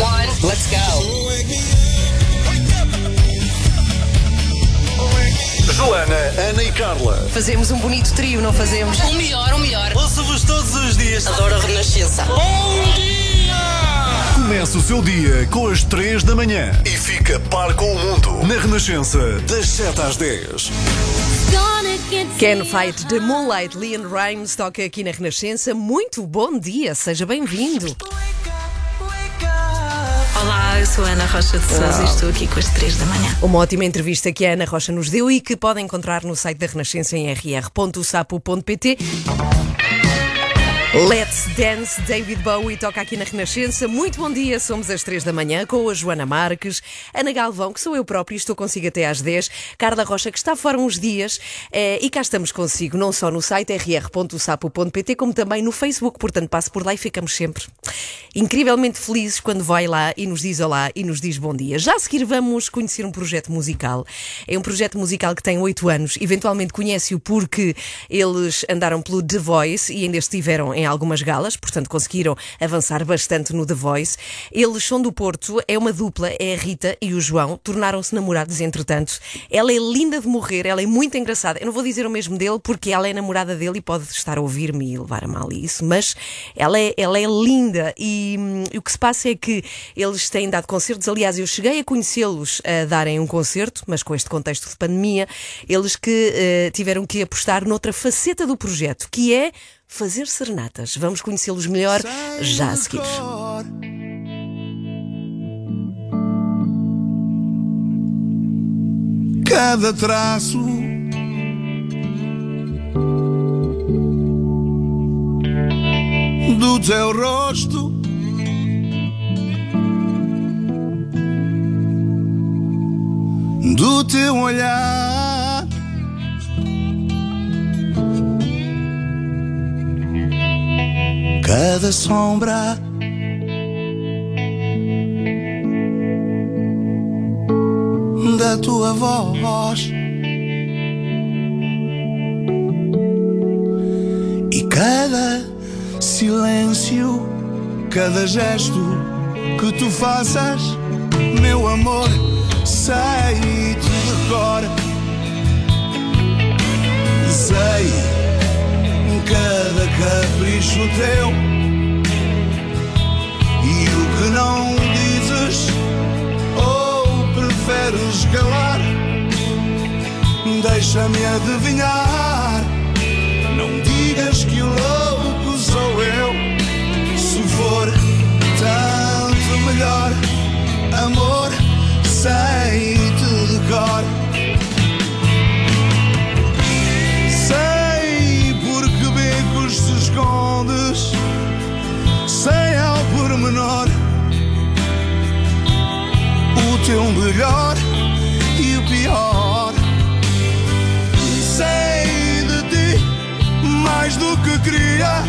one, let's go. Joana, Ana e Carla. Fazemos um bonito trio, não fazemos? O melhor, o melhor. Ouço-vos todos os dias. Adoro a Renascença. Começa o seu dia com as 3 da manhã e fica par com o mundo na Renascença, das 7 às 10. Can Fight the Moonlight, Leon Rimes toca aqui na Renascença. Muito bom dia, seja bem-vindo. Olá, eu sou a Ana Rocha de Souza e estou aqui com as 3 da manhã. Uma ótima entrevista que a Ana Rocha nos deu e que podem encontrar no site da Renascença em rr.sapo.pt. Let's Dance, David Bowie toca aqui na Renascença. Muito bom dia, somos às 3 da manhã com a Joana Marques, Ana Galvão, que sou eu própria e estou consigo até às 10, Carla Rocha, que está fora uns dias eh, e cá estamos consigo, não só no site rr.sapo.pt, como também no Facebook, portanto passe por lá e ficamos sempre incrivelmente felizes quando vai lá e nos diz olá e nos diz bom dia. Já a seguir vamos conhecer um projeto musical. É um projeto musical que tem 8 anos, eventualmente conhece-o porque eles andaram pelo The Voice e ainda estiveram em algumas galas, portanto conseguiram avançar bastante no The Voice. Eles são do Porto, é uma dupla, é a Rita e o João, tornaram-se namorados entretanto. Ela é linda de morrer, ela é muito engraçada. Eu não vou dizer o mesmo dele porque ela é namorada dele e pode estar a ouvir-me e levar a mal isso, mas ela é, ela é linda e, hum, o que se passa é que eles têm dado concertos. Aliás, eu cheguei a conhecê-los a darem um concerto, mas com este contexto de pandemia, eles que eh, tiveram que apostar noutra faceta do projeto, que é fazer serenatas. Vamos conhecê-los melhor já a seguir. cada traço. Do teu rosto, do teu olhar, cada sombra. da tua voz e cada silêncio, cada gesto que tu faças, meu amor, sei-te cor. Sei cada capricho teu e o que não dizes preferes calar? Deixa-me adivinhar. Não digas que o louco sou eu. Se for tanto melhor, amor, sei-te de cor. Pormenor o teu melhor e o pior. Sei de ti mais do que queria,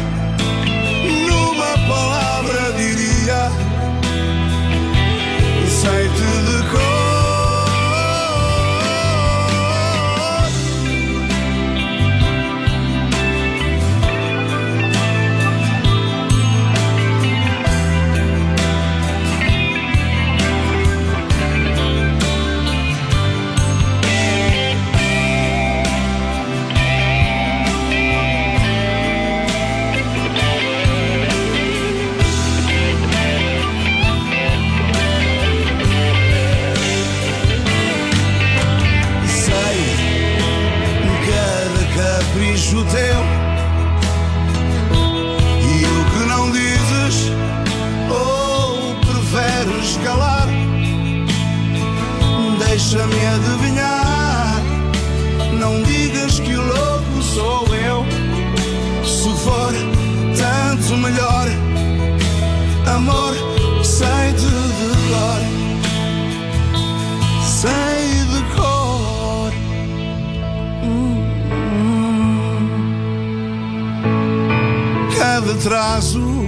atraso.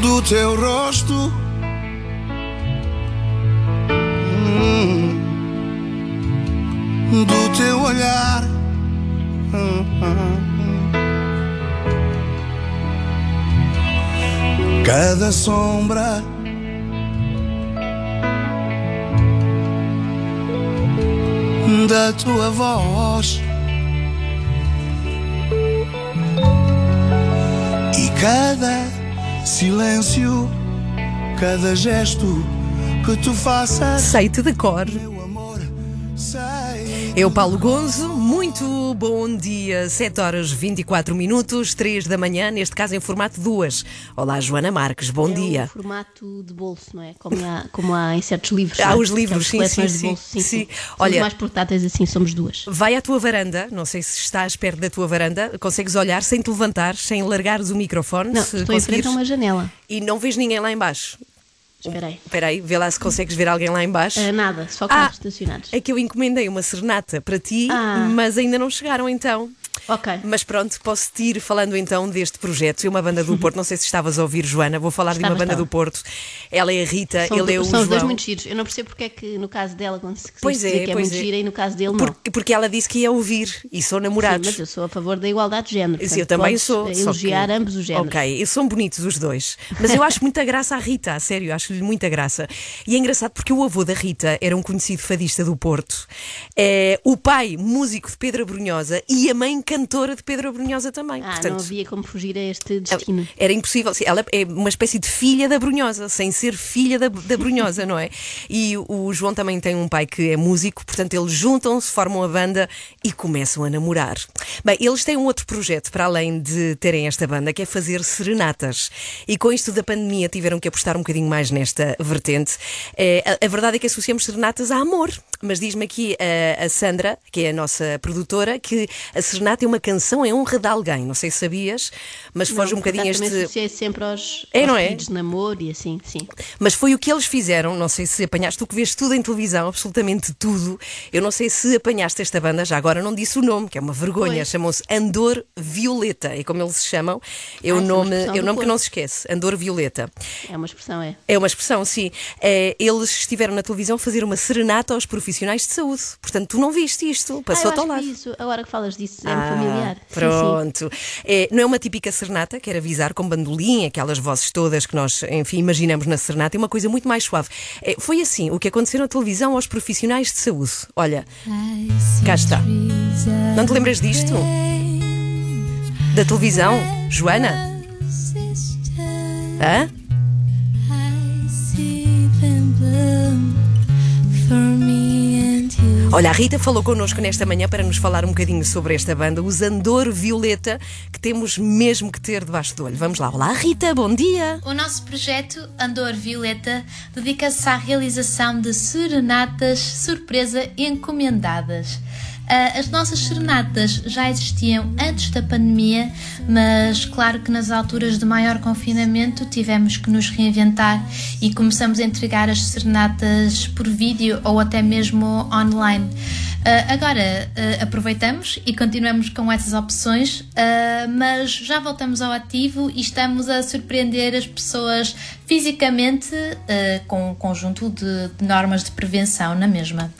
Do teu rosto, hum. do teu olhar, cada sombra Da tua voz e cada silêncio, cada gesto que tu faças, Sei-te de cor. meu amor, sei. Eu, Paulo Gonzo, muito bom dia. 7 horas 24 minutos, 3 da manhã, neste caso em formato 2. Olá, Joana Marques, bom é dia. o formato de bolso, não é? Como há, como há em certos livros. Há é? os livros, sim, sim, de bolso. sim, sim. Somos Olha- mais portáteis assim, somos duas. Vai à tua varanda, não sei se estás perto da tua varanda, consegues olhar sem te levantar, sem largares o microfone, Não, se estou em frente a uma janela. e não vês ninguém lá em baixo. Espera aí. Espera aí, vê lá se consegues ver alguém lá em baixo. Ah, nada, só Ah, carros estacionados. É que eu encomendei uma serenata para ti, Ah. mas ainda não chegaram então. Ok. Mas pronto, posso-te ir falando então deste projeto. É uma banda do Porto, não sei se estavas a ouvir, Joana, vou falar de Estava, uma banda estava. do Porto. Ela é a Rita, São, ele é o são os dois João. muito giros. Eu não percebo porque é que no caso dela, quando se Pois é, dizer que é pois muito é. gira e no caso dele não. Porque, porque ela disse que ia ouvir e são Sim, namorados. mas eu sou a favor da igualdade de género. Sim, portanto, eu também podes sou. só Elogiar que- ambos os géneros. Ok, e são bonitos os dois. Mas eu acho muita graça à Rita, a sério, acho-lhe muita graça. E é engraçado porque o avô da Rita era um conhecido fadista do Porto. É, o pai, músico de Pedro Brunhosa e a mãe, cantora de Pedro Brunhosa também. Ah, Portanto, não havia como fugir a este destino. Era impossível. Ela é uma espécie de filha da Brunhosa, sem ser filha da, da Brunhosa, não é? E o João também tem um pai que é músico, portanto eles juntam-se, formam a banda e começam a namorar. Bem, eles têm um outro projeto para além de terem esta banda, que é fazer serenatas. E com isto da pandemia tiveram que apostar um bocadinho mais nesta vertente. Eh, a, a verdade é que associamos serenatas a amor. Mas diz-me aqui a, a Sandra, que é a nossa produtora, que a serenata é uma canção em honra de alguém. Não sei se sabias, mas foge um Não, bocadinho este. associei sempre aos, É, aos não é? pedidos de namoro e assim, sim. Mas foi o que eles fizeram, não sei se apanhaste, tu que vês tudo em televisão, absolutamente tudo. Eu não sei se apanhaste esta banda, já agora não disse o nome, que é uma vergonha, chamam-se Andor Violeta, é como eles se chamam. É o Ah, é nome, é o nome que não se esquece, Andor Violeta. É uma expressão, é. É uma expressão, sim. É, eles estiveram na televisão a fazer uma serenata aos profissionais de saúde. Portanto, tu não viste isto, Ah, passou-te ao acho lado. que isso, agora que falas disso, é-me Ah, familiar. Sim, sim. Pronto. É, não é uma típica serenata, quer avisar com bandolim, aquelas vozes todas que nós, enfim, imaginamos na serenata, é uma coisa muito mais suave. É, foi assim o que aconteceu na televisão aos profissionais de saúde. Olha, cá está. Não te lembras disto? Da televisão, Joana? Hã? Olha, a Rita falou connosco nesta manhã para nos falar um bocadinho sobre esta banda, os Andor Violeta, que temos mesmo que ter debaixo do olho. Vamos lá. Olá, Rita, bom dia. O nosso projeto Andor Violeta dedica-se à realização de serenatas surpresa encomendadas. Ah, As nossas serenatas já existiam antes da pandemia, mas claro que nas alturas de maior confinamento tivemos que nos reinventar e começamos a entregar as serenatas por vídeo ou até mesmo online. Ah, agora ah, aproveitamos e continuamos com essas opções, ah, mas já voltamos ao ativo e estamos a surpreender as pessoas fisicamente com um conjunto de, de normas de prevenção na mesma.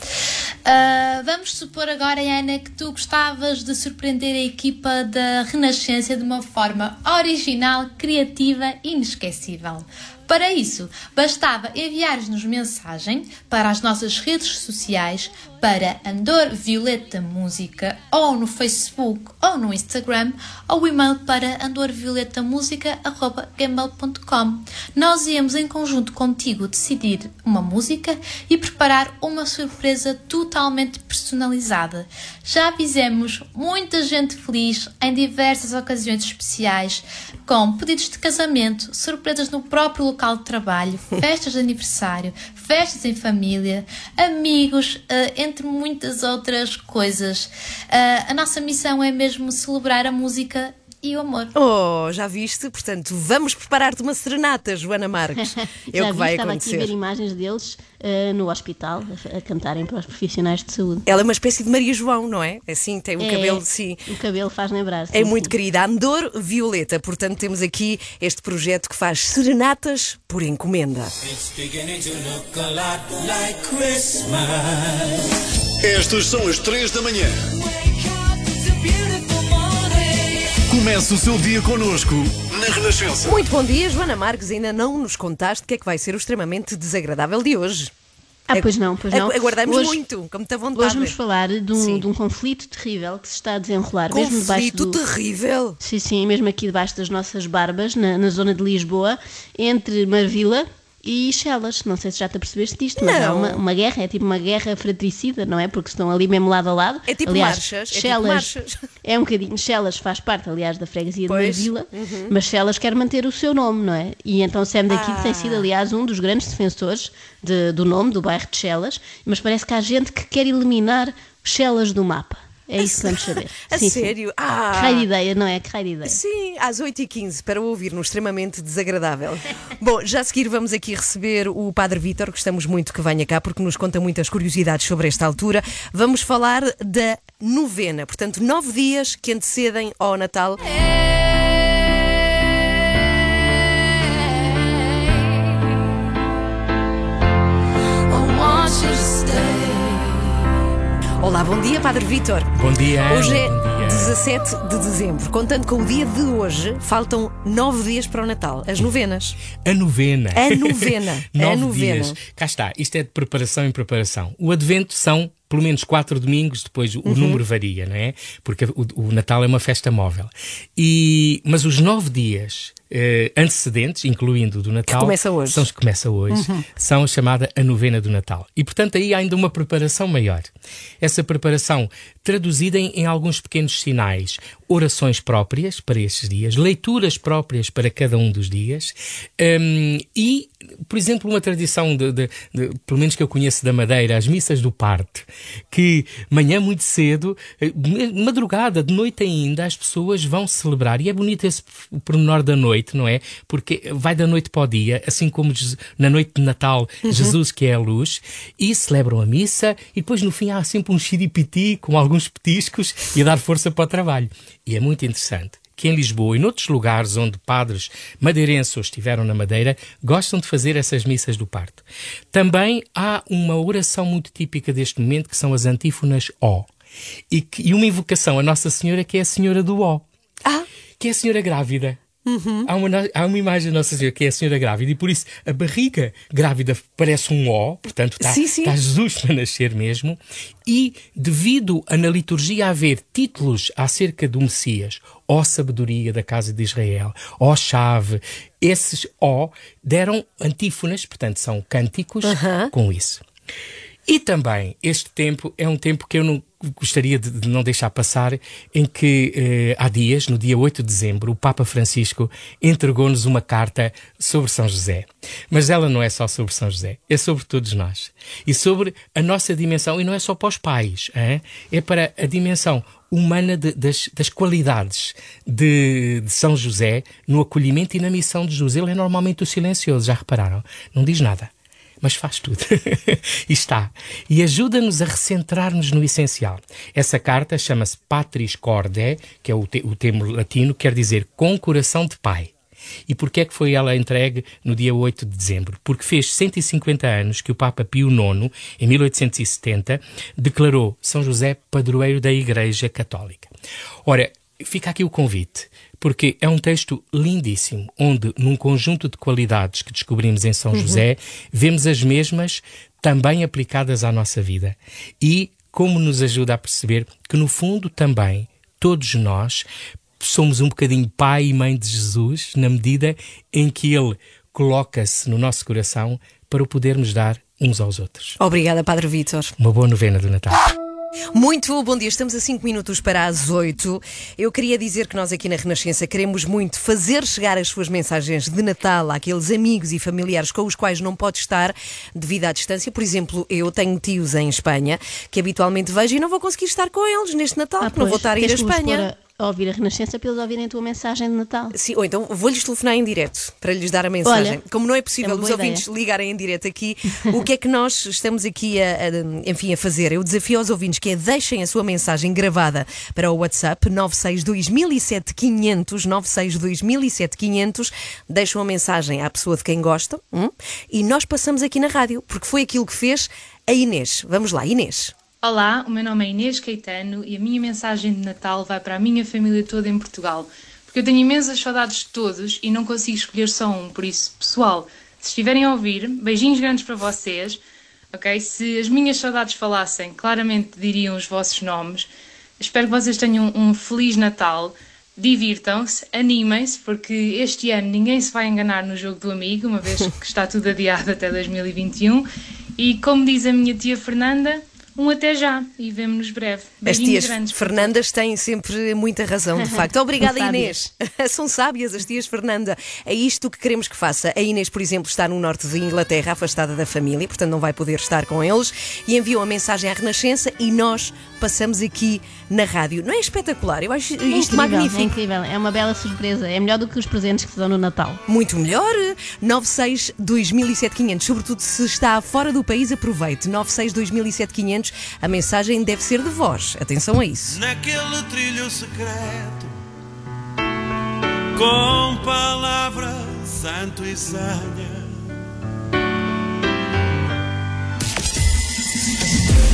Vamos supor agora, Ana, que tu gostavas de surpreender a equipa da Renascença de uma forma original, criativa e inesquecível. Para isso, bastava enviar-nos mensagem para as nossas redes sociais para Andor Violeta Música ou no Facebook ou no Instagram ou e-mail para andorvioletamusica.gmail.com Nós íamos em conjunto contigo decidir uma música e preparar uma surpresa totalmente personalizada. Já fizemos muita gente feliz em diversas ocasiões especiais com pedidos de casamento, surpresas no próprio local de trabalho, festas de aniversário, festas em família, amigos, eh, entre muitas outras coisas. Eh, a nossa missão é mesmo celebrar a música e o amor. Oh, já viste? Portanto, vamos preparar-te uma serenata, Joana Marques. É Já o que vi, vai estava aqui a ver acontecer. imagens deles eh, no hospital a, a cantarem para os profissionais de saúde. Ela é uma espécie de Maria João, não é? Assim, tem o É, cabelo, sim. O cabelo faz lembrar. É sim, muito sim. querida, Andor Violeta. Portanto, temos aqui este projeto que faz serenatas por encomenda. Estas são as 3 da manhã. Comece o seu dia conosco na Renascença. Muito bom dia, Joana Marques. Ainda não nos contaste o que é que vai ser o extremamente desagradável de hoje. Ah, pois não, pois não. Agu- Aguardamos Hoje- muito, com muita vontade. Hoje vamos falar de um, de um conflito terrível que se está a desenrolar, mesmo debaixo Conflito do... terrível. Sim, sim, mesmo aqui debaixo das nossas barbas, na, na zona de Lisboa, entre Marvila e Chelas. Não sei se já te apercebeste disto, mas há Não. uma, uma guerra, é tipo uma guerra fratricida, não é? Porque estão ali mesmo lado a lado. É tipo aliás, marchas, é tipo marchas. é um bocadinho. Chelas faz parte, aliás, da freguesia Pois, de Marvila, mas Chelas quer manter o seu nome, não é? E então Sam daqui Ah. tem sido, aliás, um dos grandes defensores de- do nome do bairro de Chelas, mas parece que há gente que quer eliminar Chelas do mapa. É isso que vamos saber. A Sim, sim. sério? Ah. Que raio de ideia, não é? Que raio de ideia. Sim, às 8h15, para ouvir no extremamente desagradável. Bom, já a seguir vamos aqui receber o Padre Vítor, gostamos muito que venha cá porque nos conta muitas curiosidades sobre esta altura. Vamos falar da novena, portanto, nove dias que antecedem ao Natal. Olá, bom dia, Padre Vítor. Bom dia, Ana, Hoje é dia. 17 de dezembro. Contando com o dia de hoje, faltam nove dias para o Natal. As novenas. A novena. A novena. A Nove novena. dias. Cá está. Isto é de preparação em preparação. O Advento são pelo menos quatro domingos, depois o Uhum. número varia, não é? Porque o, o Natal é uma festa móvel. E, mas os nove dias eh, antecedentes, incluindo o do Natal, começa hoje. são os que começa hoje, são a chamada a novena do Natal. E portanto aí há ainda uma preparação maior. Essa preparação traduzida em, em alguns pequenos sinais, orações próprias para estes dias, leituras próprias para cada um dos dias hum, e, por exemplo, uma tradição, de, de- de- pelo menos que eu conheço da Madeira, as missas do parte, que manhã muito cedo, eh, madrugada, de noite ainda, as pessoas vão celebrar. E é bonito esse pormenor da noite, não é? Porque vai da noite para o dia, assim como na noite de Natal, Jesus que é a luz, e celebram a missa, e depois no fim há sempre um xiripiti com alguns petiscos e a dar força para o trabalho. E é muito interessante que em Lisboa e noutros lugares onde padres madeirenses estiveram na Madeira gostam de fazer essas missas do parto. Também há uma oração muito típica deste momento que são as antífonas Ó. E, que- e uma invocação a Nossa Senhora que é a Senhora do Ó. Ah. Que é a Senhora grávida. Há, uma, há uma imagem da Nossa Senhora que é a Senhora grávida e por isso a barriga grávida parece um ó, portanto está, Sim, sim. está Jesus para nascer mesmo. E devido a na liturgia haver títulos acerca do Messias, ó sabedoria da casa de Israel, ó chave, esses ó deram antífonas, portanto são cânticos com isso. E também este tempo é um tempo que eu não gostaria de, de não deixar passar, em que eh, há dias, no dia 8 de dezembro, o Papa Francisco entregou-nos uma carta sobre São José. Mas ela não é só sobre São José, é sobre todos nós. E sobre a nossa dimensão, e não é só para os pais, hein? é para a dimensão humana de- das, das qualidades de, de São José no acolhimento e na missão de Jesus. Ele é normalmente o silencioso, já repararam? Não diz nada mas faz tudo. e está. E ajuda-nos a recentrar-nos no essencial. Essa carta chama-se Patris Corde, que é o, te- o termo latino, quer dizer com coração de pai. E porquê é que foi ela entregue no dia 8 de dezembro? Porque fez 150 anos que o Papa Pio IX, em 1870, declarou São José padroeiro da Igreja Católica. Ora, fica aqui o convite, porque é um texto lindíssimo, onde, num conjunto de qualidades que descobrimos em São José, vemos as mesmas também aplicadas à nossa vida. E como nos ajuda a perceber que, no fundo, também todos nós somos um bocadinho pai e mãe de Jesus, na medida em que ele coloca-se no nosso coração para o podermos dar uns aos outros. Obrigada, Padre Vítor. Uma boa novena do Natal. Muito bom dia, estamos a 5 minutos para as 8. Eu queria dizer que nós aqui na Renascença queremos muito fazer chegar as suas mensagens de Natal àqueles amigos e familiares com os quais não pode estar devido à distância. Por exemplo, eu tenho tios em Espanha que habitualmente vejo e não vou conseguir estar com eles neste Natal, Ah, porque não vou estar a ir vos Espanha. A- ouvir a Renascença para eles ouvirem a tua mensagem de Natal. Sim, ou então vou-lhes telefonar em direto para lhes dar a mensagem. Olha, Como não é possível é os ouvintes ideia. ligarem em direto aqui, o que é que nós estamos aqui a, a- enfim, a fazer? Eu desafio aos ouvintes que é deixem a sua mensagem gravada para o WhatsApp 962 962 500 deixam a mensagem à pessoa de quem gostam hum? e nós passamos aqui na rádio, porque foi aquilo que fez a Inês. Vamos lá, Inês. Olá, o meu nome é Inês Caetano e a minha mensagem de Natal vai para a minha família toda em Portugal. porque eu tenho imensas saudades de todos e não consigo escolher só um. Por isso, pessoal, se estiverem a ouvir, beijinhos grandes para vocês. Ok? Se as minhas saudades falassem, claramente diriam os vossos nomes. Espero que vocês tenham um Feliz Natal. Divirtam-se, animem-se, porque este ano ninguém se vai enganar no jogo do amigo, uma vez que está tudo adiado até 2021. E como diz a minha tia Fernanda, um até já e vemo-nos breve. As tias grandes. Fernandas têm sempre muita razão, de facto. Obrigada, Inês. São sábias as tias Fernanda. É isto que queremos que faça. A Inês, por exemplo, está no norte de Inglaterra, afastada da família, portanto não vai poder estar com eles, e enviou a mensagem à Renascença e nós passamos aqui na rádio. Não é espetacular? Eu acho É isto incrível, magnífico. É incrível, é uma bela surpresa. É melhor do que os presentes que se dão no Natal. Muito melhor. 96 2007 500. Sobretudo se está fora do país, aproveite. 96 2007 500. A mensagem deve ser de voz. Atenção a isso. Naquele trilho secreto, com palavra santo e sanha.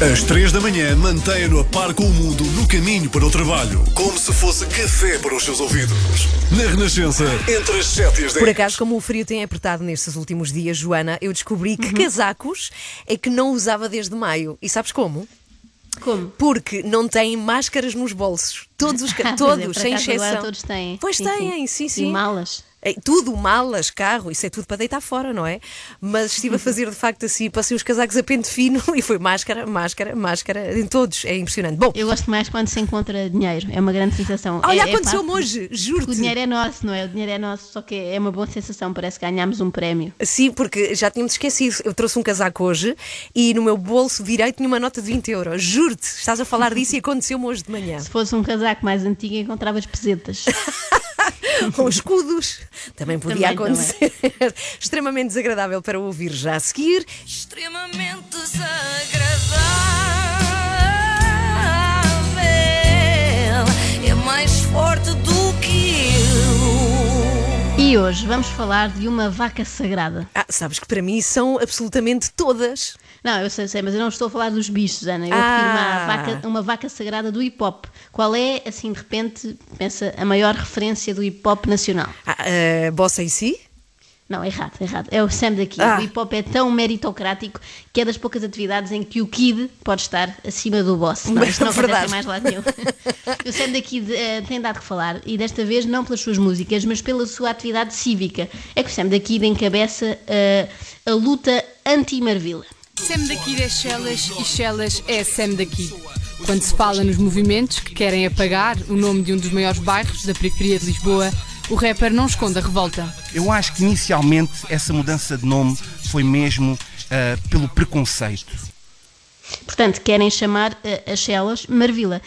Às três da manhã, mantenha-no a par com o mundo no caminho para o trabalho, como se fosse café para os seus ouvidos. Na Renascença, entre as 7 e as 10. Por acaso, como o frio tem apertado nestes últimos dias, Joana, eu descobri que casacos é que não usava desde maio. E sabes como? Como? Porque não têm máscaras nos bolsos. Todos os Ah, é, todos, por sem agora exceção. todos têm. Pois Sim, têm, sim, sim. E malas. É, Tudo, malas, carro, isso é tudo para deitar fora, não é? Mas estive a fazer de facto assim, passei os casacos a pente fino e foi máscara, máscara, máscara, em todos. É impressionante. Bom, Eu gosto mais quando se encontra dinheiro. É uma grande sensação. olha, é, é aconteceu-me fácil. hoje, O juro-te. dinheiro é nosso, não é? O dinheiro é nosso, só que é uma boa sensação. Parece que ganhámos um prémio. Sim, porque já tínhamos esquecido. Eu trouxe um casaco hoje e no meu bolso direito tinha uma nota de 20 euros. Juro-te, estás a falar disso e aconteceu-me hoje de manhã. Se fosse um casaco mais antigo, encontravas pesetas. Ou escudos. Também podia Também, acontecer. Extremamente desagradável para ouvir já a seguir. Extremamente desagradável. É mais forte do. E hoje vamos falar de uma vaca sagrada. Ah, sabes que para mim são absolutamente todas. Não, eu sei, sei, mas eu não estou a falar dos bichos, Ana. Eu Ah. à vaca, uma vaca sagrada do hip hop. Qual é, assim, de repente, pensa, a maior referência do hip hop nacional? Ah, ah, Bossa em si? Não, errado, errado. É o Sam daqui. Ah. O hip hop é tão meritocrático que é das poucas atividades em que o kid pode estar acima do boss. Não, isto não acontece em mais lado nenhum. o Sam daqui eh, tem dado que falar e desta vez não pelas suas músicas, mas pela sua atividade cívica. É que o Sam daqui encabeça eh, a luta anti-Marvila. Sam daqui é Chelas e Chelas é Sam daqui. Quando se fala nos movimentos que querem apagar o nome de um dos maiores bairros da periferia de Lisboa, o rapper não esconde a revolta. Eu acho que inicialmente essa mudança de nome foi mesmo ah, pelo preconceito. Portanto, querem chamar eh, as Chelas Marvila.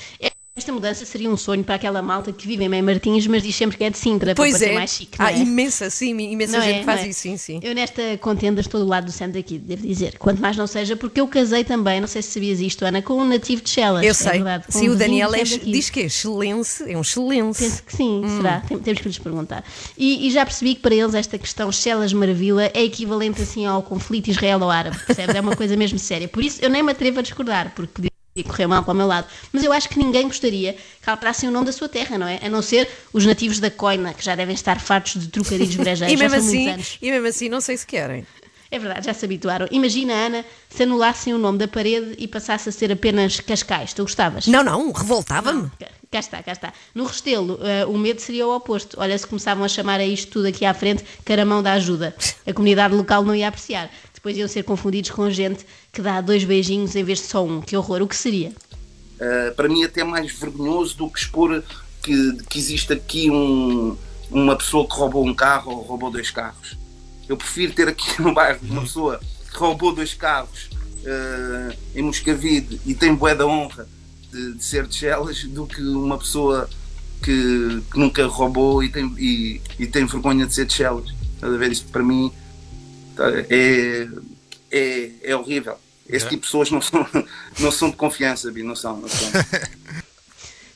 Esta mudança seria um sonho para aquela malta que vive em Mãe Martins, mas diz sempre que é de Sintra, Pois para é. mais chique. não Há é? imensa, sim, imensa Não gente é, faz não é? isso, sim, sim. Eu nesta contenda estou do lado do Sam daqui, devo dizer. Quanto mais não seja, porque eu casei também, não sei se sabias isto, Ana, com um nativo de Chelas. Eu é sei. verdade, com sim, um o Daniel é, diz que é excelente, é um excelente. Penso que sim, Hum. será? Tem- Temos que lhes perguntar. E, e já percebi que para eles esta questão Chelas Maravilha é equivalente assim ao conflito israelo-árabe, percebes? É uma coisa mesmo séria. Por isso eu nem me atrevo a discordar, porque podia correr mal para o meu lado. Mas eu acho que ninguém gostaria que alterassem o nome da sua terra, não é? A não ser os nativos da Coina, que já devem estar fartos de trocadilhos brejeiros. E mesmo, assim, e mesmo assim, não sei se querem. É verdade, já se habituaram. Imagina, Ana, se anulassem o nome da parede e passasse a ser apenas Cascais. Tu gostavas? Não, não, revoltava-me. Cá- está, cá está. No Restelo, eh, o medo seria o oposto. Olha, se começavam a chamar a isto tudo aqui à frente caramão da ajuda. A comunidade local não ia apreciar. Depois iam ser confundidos com gente que dá dois beijinhos em vez de só um. Que horror, o que seria? Uh, para mim até mais vergonhoso do que expor que, que existe aqui um- uma pessoa que roubou um carro ou roubou dois carros. Eu prefiro ter aqui no bairro uma pessoa que roubou dois carros uh, em Moscavide e tem bué da honra de, de ser de Chelas do que uma pessoa que, que nunca roubou e tem, e, e tem vergonha de ser de Chelas. Estás a ver? Isto para mim é, é, é horrível. Esse tipo de pessoas não são, não são de confiança, Bi, não são. Não são.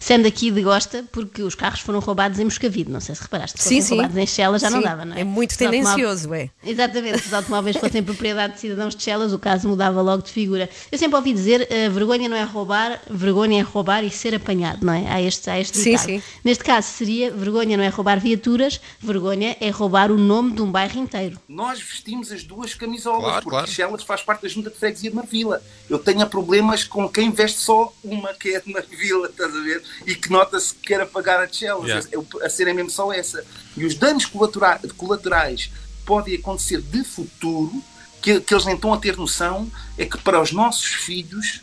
Sam daqui de gosta porque os carros foram roubados em Moscavide. Não sei se reparaste. Se Sim, sim. roubados em Chelas já não Sim, dava, não é? é muito tendencioso, é. Exatamente, se os automóveis fossem propriedade de cidadãos de Chelas, o caso mudava logo de figura. Eu sempre ouvi dizer, eh, vergonha não é roubar, vergonha é roubar e ser apanhado, não é? Há este, há este Sim, sim. Neste caso seria, vergonha não é roubar viaturas, vergonha é roubar o nome de um bairro inteiro. Nós vestimos as duas camisolas, Claro, porque claro. Chelas faz parte da junta de freguesia de Marvila. Eu tenho problemas com quem veste só uma, que é de Marvila, estás a ver? E que nota-se que quer apagar a Chelas. Yeah. A cena é mesmo só essa. E os danos colaterais, colaterais podem acontecer de futuro, que, que eles nem estão a ter noção, é que para os nossos filhos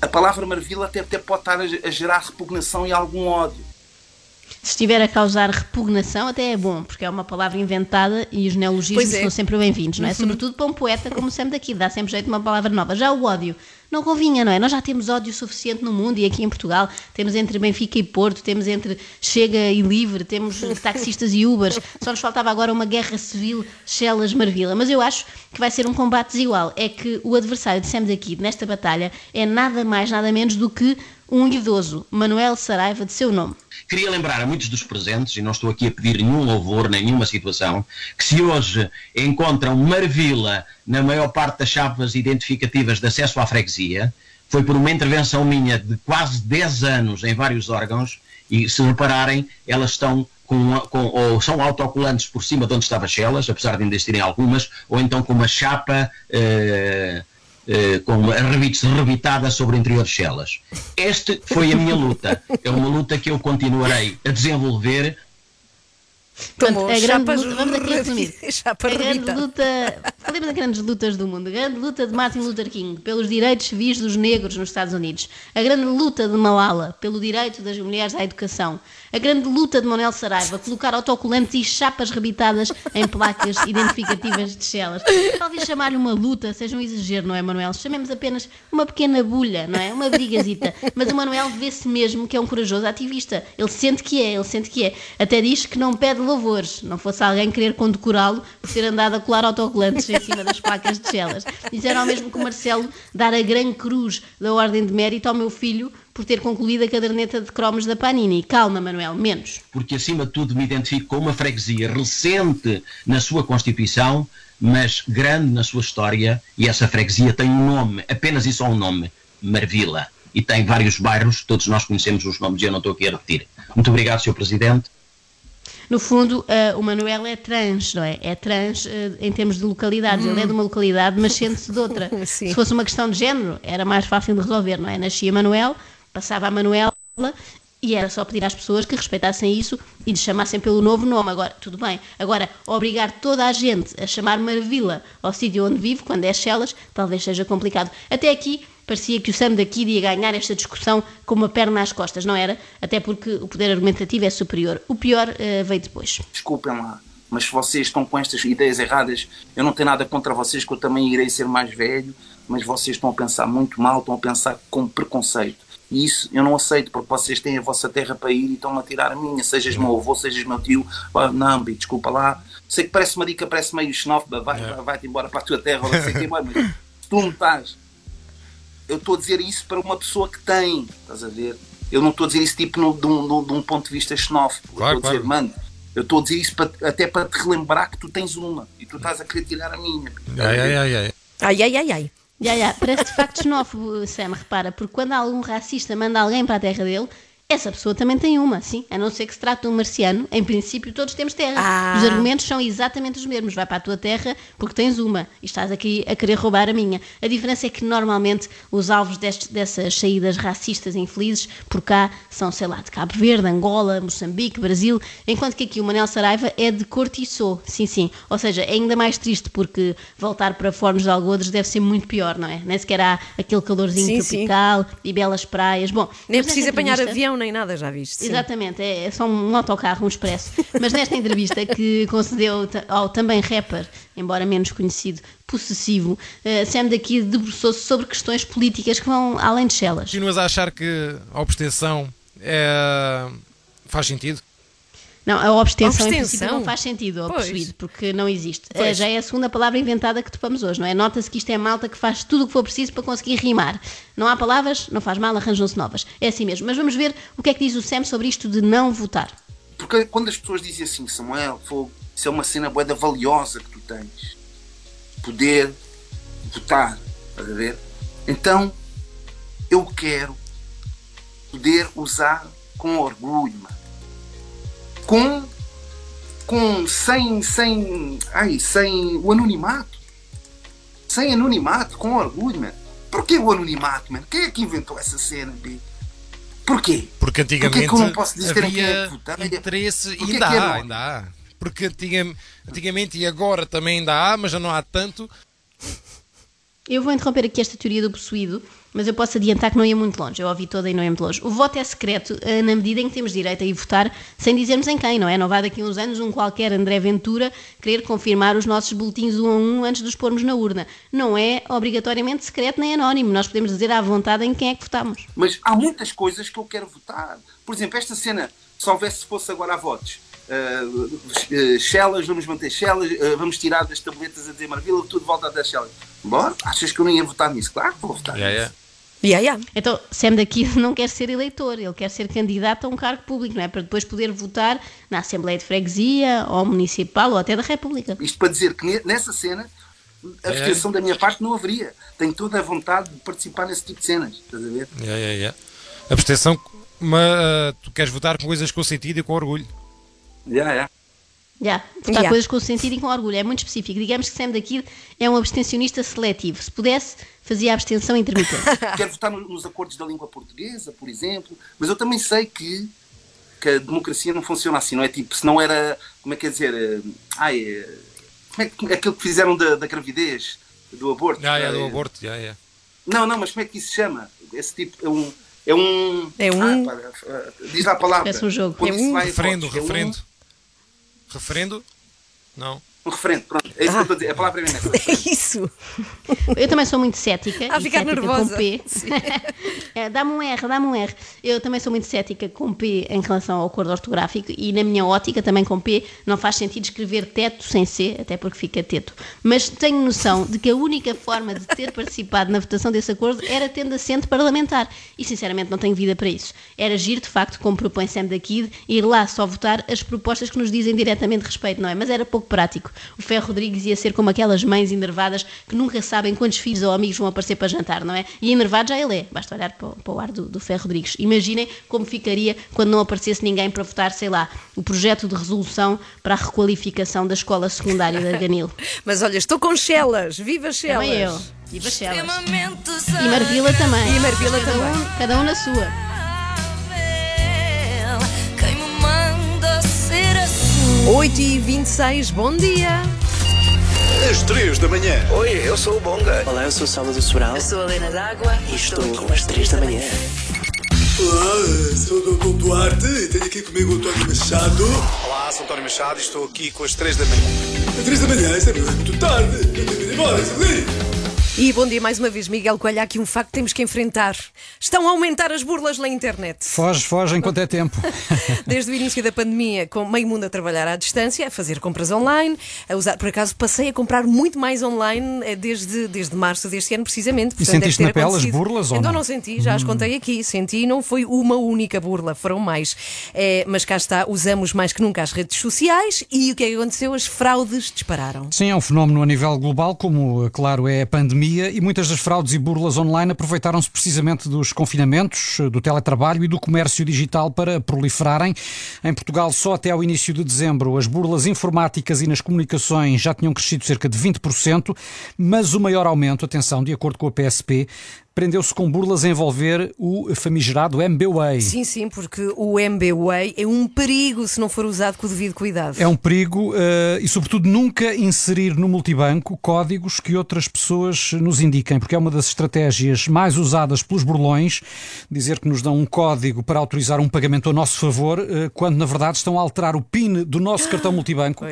a palavra Marvila até, até pode estar a, a gerar repugnação e algum ódio. Se estiver a causar repugnação, até é bom, porque é uma palavra inventada e os neologismos é. são sempre bem-vindos, não é? Uhum. Sobretudo para um poeta como Sam daqui, dá sempre jeito de uma palavra nova. Já o ódio, não convinha, não é? Nós já temos ódio suficiente no mundo e aqui em Portugal temos entre Benfica e Porto, temos entre Chega e Livre, temos taxistas e Ubers, só nos faltava agora uma guerra civil Chelas-Marvila. Mas eu acho que vai ser um combate desigual. É que o adversário de Sam daqui, nesta batalha, é nada mais, nada menos do que um idoso, Manuel Saraiva, de seu nome. Queria lembrar a muitos dos presentes, e não estou aqui a pedir nenhum louvor, nem nenhuma situação, que se hoje encontram Marvila na maior parte das chapas identificativas de acesso à freguesia, foi por uma intervenção minha de quase 10 anos em vários órgãos, e se repararem, elas estão com, com- ou são autocolantes por cima de onde estava Chelas, apesar de ainda existirem algumas, ou então com uma chapa eh, eh, com a rebite rebitada sobre o interior de Chelas. Este foi a minha luta. É uma luta que eu continuarei a desenvolver Tomou a grande chapas luta, vamos aqui a resumir. Chapa a grande rebita. luta, falemos das grandes lutas do mundo. A grande luta de Martin Luther King pelos direitos civis dos negros nos Estados Unidos. A grande luta de Malala pelo direito das mulheres à educação. A grande luta de Manuel Saraiva colocar autocolantes e chapas rebitadas em placas identificativas de Chelas. Talvez chamar-lhe uma luta seja um exagero, não é, Manuel? Chamemos apenas uma pequena bulha, não é? Uma brigazita. Mas o Manuel vê-se mesmo que é um corajoso ativista. Ele sente que é, ele sente que é. Até diz que não pede louvores. Não fosse alguém querer condecorá-lo por ter andado a colar autocolantes em cima das placas de Chelas. Disseram ao mesmo que o Marcelo dar a grande cruz da Ordem de Mérito ao meu filho por ter concluído a caderneta de cromos da Panini. Calma, Manuel, menos. porque acima de tudo me identifico com uma freguesia recente na sua Constituição, mas grande na sua história, e essa freguesia tem um nome, apenas e só um nome, Marvila. E tem vários bairros, todos nós conhecemos os nomes e eu não estou aqui a repetir. Muito obrigado, Sr. Presidente. No fundo, eh, o Manuel é trans, não é? É trans eh, em termos de localidades. Ele é de uma localidade, mas sente-se de outra. Se fosse uma questão de género, era mais fácil de resolver, não é? Nascia Manuel, passava a Manuela e era só pedir às pessoas que respeitassem isso e lhe chamassem pelo novo nome. Agora, tudo bem. Agora, obrigar toda a gente a chamar Marvila ao sítio onde vive, quando é Chelas, talvez seja complicado. Até aqui, parecia que o Sam daqui ia ganhar esta discussão com uma perna às costas, não era? Até porque o poder argumentativo é superior. O pior eh, veio depois. Desculpem lá, mas se vocês estão com estas ideias erradas, eu não tenho nada contra vocês, que eu também irei ser mais velho, mas vocês estão a pensar muito mal, estão a pensar com preconceito. E isso eu não aceito, porque vocês têm a vossa terra para ir e estão a tirar a minha, sejas meu avô, sejas meu tio. Não, Bi, desculpa lá. Sei que parece uma dica, parece meio xenófoba, vai, vai- vai-te embora para a tua terra, ou não sei o quê, mas tu não estás. Eu estou a dizer isso para uma pessoa que tem, estás a ver? Eu não estou a dizer isso tipo no- de, um, de um ponto de vista xenófobo. Claro, eu estou a dizer, claro. mano, eu estou a dizer isso para- até para te relembrar que tu tens uma e tu estás a querer tirar a minha. Ai, ai, ai, ai. Ai, ai, ai, ai. Ya, ya, parece de facto xenófobo, Sam, repara, porque quando algum racista manda alguém para a terra dele, essa pessoa também tem uma, sim, a não ser que se trate de um marciano, em princípio todos temos terra. Ah. Os argumentos são exatamente os mesmos, vai para a tua terra porque tens uma e estás aqui a querer roubar a minha. A diferença é que normalmente os alvos destes- dessas saídas racistas infelizes por cá são, sei lá, de Cabo Verde, Angola, Moçambique, Brasil, enquanto que aqui o Manel Saraiva é de Cortiçou, sim, sim. Ou seja, é ainda mais triste porque voltar para Fornos de Algodres deve ser muito pior, não é? Nem sequer há aquele calorzinho Sim, sim. tropical e belas praias. Bom, Nem preciso apanhar entrevista- avião nem nada, já viste? Sim. Exatamente, é, é só um autocarro, um expresso. Mas nesta entrevista que concedeu ao também rapper, embora menos conhecido, possessivo, eh, Sam daqui debruçou-se sobre questões políticas que vão além de Chelas. Continuas a achar que a abstenção é... faz sentido? Não, a abstenção, em princípio Abstenção? não faz sentido Pois. possuído, porque não existe. Pois. Eh, Já é a segunda palavra inventada que topamos hoje, não é? Nota-se que isto é malta que faz tudo o que for preciso para conseguir rimar. Não há palavras, não faz mal, arranjam-se novas. É assim mesmo. Mas vamos ver o que é que diz o Sam sobre isto de não votar. Porque quando as pessoas dizem assim, Samuel, fogo, isso é uma cena boeda valiosa que tu tens. Poder votar, estás a ver? Então, eu quero poder usar com orgulho, mano. Com, com, sem, sem, ai, sem o anonimato. Sem anonimato, com orgulho, mano. Porquê o anonimato, mano? Quem é que inventou essa cena, B? Porquê? Porque antigamente Porquê que eu não posso dizer quem é havia que votar? interesse, Porquê ainda que é há, ainda há. Porque antigamente, antigamente e agora também ainda há, mas já não há tanto. Eu vou interromper aqui esta teoria do possuído, mas eu posso adiantar que não ia muito longe. Eu ouvi toda e não ia muito longe. O voto é secreto eh, na medida em que temos direito a ir votar sem dizermos em quem, não é? Não vai daqui a uns anos um qualquer André Ventura querer confirmar os nossos boletins um a um antes de os pormos na urna. Não é obrigatoriamente secreto nem anónimo. Nós podemos dizer à vontade em quem é que votamos. Mas há muitas coisas que eu quero votar. Por exemplo, esta cena, se houvesse, se fosse agora a votos, uh, uh, Shellas, vamos manter Shellas, uh, vamos tirar das tabletas a dizer Marvila, tudo volta a dar Shellas. Bora? Achas que eu não ia votar nisso? Claro que vou votar nisso. Yeah, yeah. Então, Sam daqui não quer ser eleitor, ele quer ser candidato a um cargo público, não é? Para depois poder votar na Assembleia de Freguesia, ou municipal, ou até da República. Isto para dizer que ne- nessa cena, a abstenção da minha parte não haveria. Tenho toda a vontade de participar nesse tipo de cenas. Estás a ver? Yeah, yeah, yeah. Abstenção, mas uh, tu queres votar com coisas com sentido e com orgulho. Yeah, yeah. Já, votar Yeah. coisas com sentido e com orgulho, é muito específico. Digamos que Sam daqui é um abstencionista seletivo. Se pudesse, fazia a abstenção intermitente. Quero votar no- nos acordos da língua portuguesa, por exemplo, mas eu também sei que, que a democracia não funciona assim, não é tipo, se não era, como é que é dizer, eh, ai, eh, como é que, aquilo que fizeram da, da gravidez, do aborto. Yeah, yeah, do eh, aborto, yeah, yeah. Não, não, mas como é que isso se chama? Esse tipo, é um... É um... É um- Ah, pá, eh, diz lá a palavra. Parece um jogo. Quando É isso um- Referendo, é um- referendo. Não. Um referendo, pronto. É isso que eu estou a dizer. A palavra é mesmo essa. É isso. Eu também sou muito cética. A ficar cética nervosa. Com P. É, dá-me um R, dá-me um R. Eu também sou muito cética com P em relação ao acordo ortográfico e na minha ótica também com P não faz sentido escrever teto sem C, até porque fica teto. Mas tenho noção de que a única forma de ter participado na votação desse acordo era tendo assento parlamentar. E sinceramente não tenho vida para isso. Era giro, de facto, como propõe Sam da Kid, ir lá só votar as propostas que nos dizem diretamente respeito, não é? Mas era pouco prático. O Ferro Rodrigues ia ser como aquelas mães enervadas que nunca sabem quantos filhos ou amigos vão aparecer para jantar, não é? E enervado já ele é. Basta olhar para, o- para o ar do, do Ferro Rodrigues. Imaginem como ficaria quando não aparecesse ninguém para votar, sei lá, o projeto de resolução para a requalificação da escola secundária de Arganil. Mas olha, estou com Chelas. Viva Chelas. Também eu. Viva Chelas. E Marvila também. E Marvila cada também. Um, cada um na sua. 8 e 26 bom dia. Às 3 da manhã. Oi, eu sou o Bonga. Olá, eu sou o Salvador Sobral. Eu sou a Helena D'Água E estou às 3 da manhã. Olá, sou o Dr. Duarte e tenho aqui comigo o António Machado. Olá, sou António Machado e estou aqui com as 3 da manhã. Às 3 da manhã, isso é muito tarde. Eu tenho que ir embora, isso é E bom dia mais uma vez, Miguel Coelho. Há aqui um facto que temos que enfrentar. Estão a aumentar as burlas na internet. Foge, foge enquanto é tempo. Desde o início da pandemia, com meio mundo a trabalhar à distância, a fazer compras online, a usar, por acaso, passei a comprar muito mais online eh, desde, desde março deste ano, precisamente. Portanto, sentiste deve ter na pele as burlas ou Então não? não senti, já as contei aqui. Senti e não foi uma única burla, foram mais. Eh, mas cá está, usamos mais que nunca as redes sociais e o que é que aconteceu? As fraudes dispararam. Sim, é um fenómeno a nível global, como, claro, é a pandemia, e muitas das fraudes e burlas online aproveitaram-se precisamente dos confinamentos, do teletrabalho e do comércio digital para proliferarem. Em Portugal, só até ao início de dezembro, as burlas informáticas e nas comunicações já tinham crescido cerca de 20%, mas o maior aumento, atenção, de acordo com a PSP, prendeu-se com burlas a envolver o famigerado MBWay. Sim, sim, porque o MBWay é um perigo se não for usado com o devido cuidado. É um perigo eh, e, sobretudo, nunca inserir no multibanco códigos que outras pessoas nos indiquem, porque é uma das estratégias mais usadas pelos burlões, dizer que nos dão um código para autorizar um pagamento a nosso favor, eh, quando na verdade estão a alterar o PIN do nosso cartão multibanco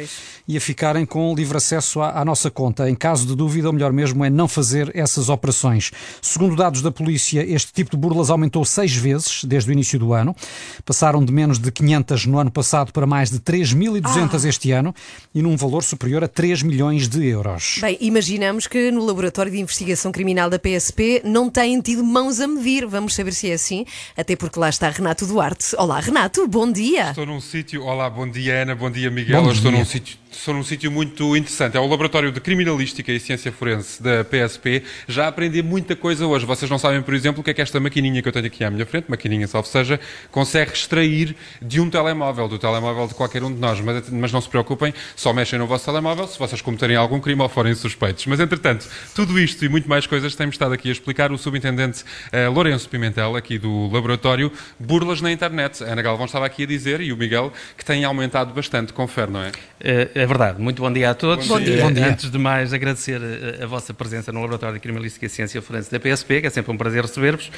e a ficarem com livre acesso à, à nossa conta. Em caso de dúvida, o melhor mesmo é não fazer essas operações. Segundo Segundo dados da polícia, este tipo de burlas aumentou seis vezes desde o início do ano. Passaram de menos de 500 no ano passado para mais de 3.200 este ano e num valor superior a 3 milhões de euros. Bem, imaginamos que no Laboratório de Investigação Criminal da PSP não têm tido mãos a medir. Vamos saber se é assim, até porque lá está Renato Duarte. Olá, Renato, bom dia. Estou num sítio. Olá, bom dia, Ana, bom dia, Miguel. Bom Eu Estou dia. num sítio. Estou num sítio muito interessante. É o Laboratório de Criminalística e Ciência Forense da PSP. Já aprendi muita coisa hoje. Vocês não sabem, por exemplo, o que é que esta maquininha que eu tenho aqui à minha frente, maquininha salvo seja, consegue extrair de um telemóvel, do telemóvel de qualquer um de nós. Mas, mas não se preocupem, só mexem no vosso telemóvel se vocês cometerem algum crime ou forem suspeitos. Mas, entretanto, tudo isto e muito mais coisas tem-me estado aqui a explicar o subintendente eh, Lourenço Pimentel, aqui do laboratório, burlas na internet. A Ana Galvão estava aqui a dizer, e o Miguel, que tem aumentado bastante, confere, não é? É, é verdade. Muito bom dia a todos. Bom dia. Eh, Bom dia. Antes de mais, agradecer a, a vossa presença no Laboratório de Criminalística e Ciência Forense da PSP, que é sempre um prazer receber-vos,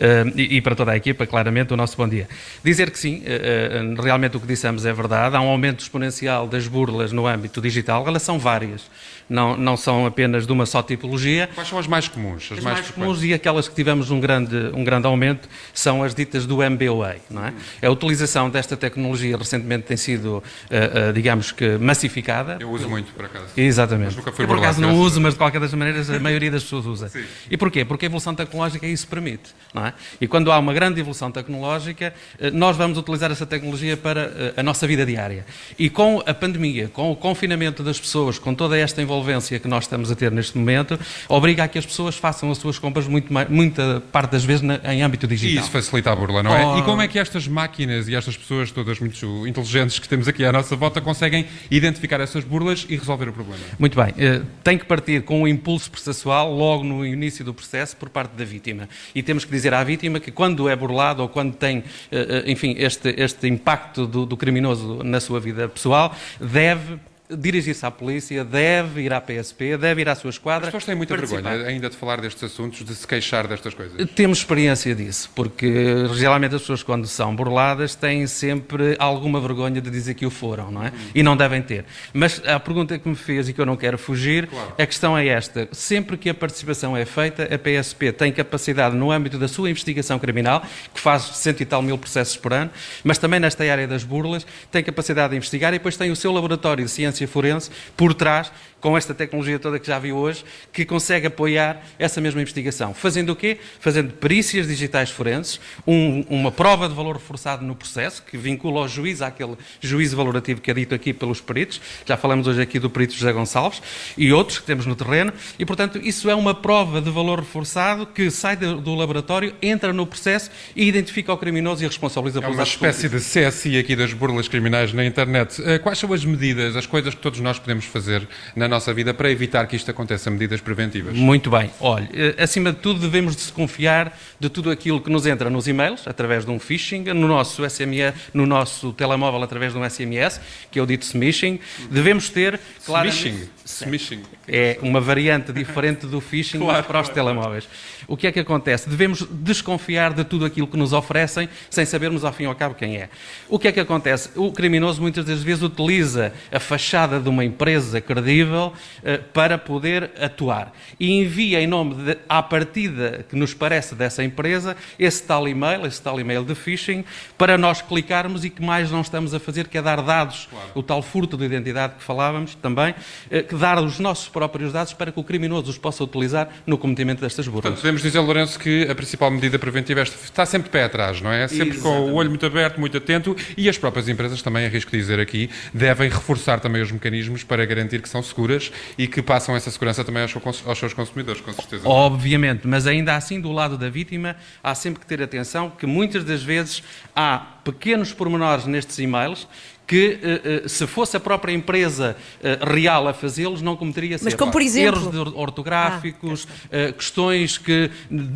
eh, e, e para toda a equipa, claramente, o nosso bom dia. Dizer que sim, eh, eh, realmente o que dissemos é verdade. Há um aumento exponencial das burlas no âmbito digital. Elas são várias. Não, não são apenas de uma só tipologia. Quais são as mais comuns? As mais, comuns e aquelas que tivemos um grande, um grande aumento são as ditas do MBOA. Não é? A utilização desta tecnologia recentemente tem sido, eh, eh, digamos que, massificada. Eu uso muito, por acaso. Exatamente. Mas nunca fui Eu, por acaso, não uso, mas de qualquer das maneiras a maioria das pessoas usa. Sim. E porquê? Porque a evolução tecnológica isso permite. Não é? E quando há uma grande evolução tecnológica, eh, nós vamos utilizar essa tecnologia para a nossa vida diária. E com a pandemia, com o confinamento das pessoas, com toda esta envolvência que nós estamos a ter neste momento, obriga a que as pessoas façam as suas compras muito muita parte das vezes na- em âmbito E digital. isso facilita a burla, não é? Oh. E como é que estas máquinas e estas pessoas todas muito inteligentes que temos aqui à nossa volta conseguem identificar essas burlas e resolver o problema? Muito bem. Eh, tem que partir com um impulso processual logo no início do processo por parte da vítima. E temos que dizer à vítima que quando é burlado ou quando tem, eh, eh, enfim, este, este impacto do, do criminoso na sua vida pessoal, deve dirigir-se à polícia, deve ir à PSP, deve ir à sua esquadra. As pessoas têm muita participar. vergonha ainda de falar destes assuntos, de se queixar destas coisas. Temos experiência disso, porque geralmente as pessoas, quando são burladas, têm sempre alguma vergonha de dizer que o foram, não é? E não devem ter. Mas a pergunta que me fez e que eu não quero fugir, a questão é esta: sempre que a participação é feita, a PSP tem capacidade, no âmbito da sua investigação criminal, que faz cento e tal mil processos por ano, mas também nesta área das burlas, tem capacidade de investigar e depois tem o seu laboratório de ciência forense por trás com esta tecnologia toda que já viu hoje, que consegue apoiar essa mesma investigação. Fazendo o quê? Fazendo perícias digitais forenses, um- uma prova de valor reforçado no processo, que vincula o juiz àquele juízo valorativo que é dito aqui pelos peritos. Já falamos hoje aqui do perito José Gonçalves e outros que temos no terreno. E, portanto, isso é uma prova de valor reforçado que sai do, do laboratório, entra no processo e identifica o criminoso e responsabiliza É pelos uma espécie de CSI aqui das burlas criminais na internet. Eh, Quais são as medidas, as coisas que todos nós podemos fazer na nossa vida para evitar que isto aconteça, medidas preventivas? Muito bem. Olha, eh, acima de tudo, devemos desconfiar de tudo aquilo que nos entra nos e-mails, através de um phishing, no nosso SMS, no nosso telemóvel, através de um SMS, que é o dito smishing. Devemos ter, claramente... Smishing. Smishing. É uma variante diferente do phishing Claro, para os claro. telemóveis. O que é que acontece? Devemos desconfiar de tudo aquilo que nos oferecem sem sabermos ao fim e ao cabo quem é. O que é que acontece? O criminoso muitas das vezes utiliza a fachada de uma empresa credível eh, para poder atuar e envia em nome de, à partida que nos parece dessa empresa esse tal e-mail, esse tal e-mail de phishing para nós clicarmos e que mais não estamos a fazer que é dar dados, o tal furto de identidade que falávamos também, eh, que dar os nossos próprios dados para que o criminoso os possa utilizar no cometimento destas burlas. Portanto, podemos dizer, Lourenço, que a principal medida preventiva é está sempre pé atrás, não é? Sempre com o olho muito aberto, muito atento e as próprias empresas também, arrisco dizer aqui, devem reforçar também os mecanismos para garantir que são seguras e que passam essa segurança também aos seus consumidores, com certeza. Obviamente, mas ainda assim, do lado da vítima, há sempre que ter atenção que muitas das vezes há pequenos pormenores nestes e-mails que, eh, eh, se fosse a própria empresa eh, real a fazê-los, não cometeria Mas como, por exemplo? Erros de or- ortográficos, eh, questões que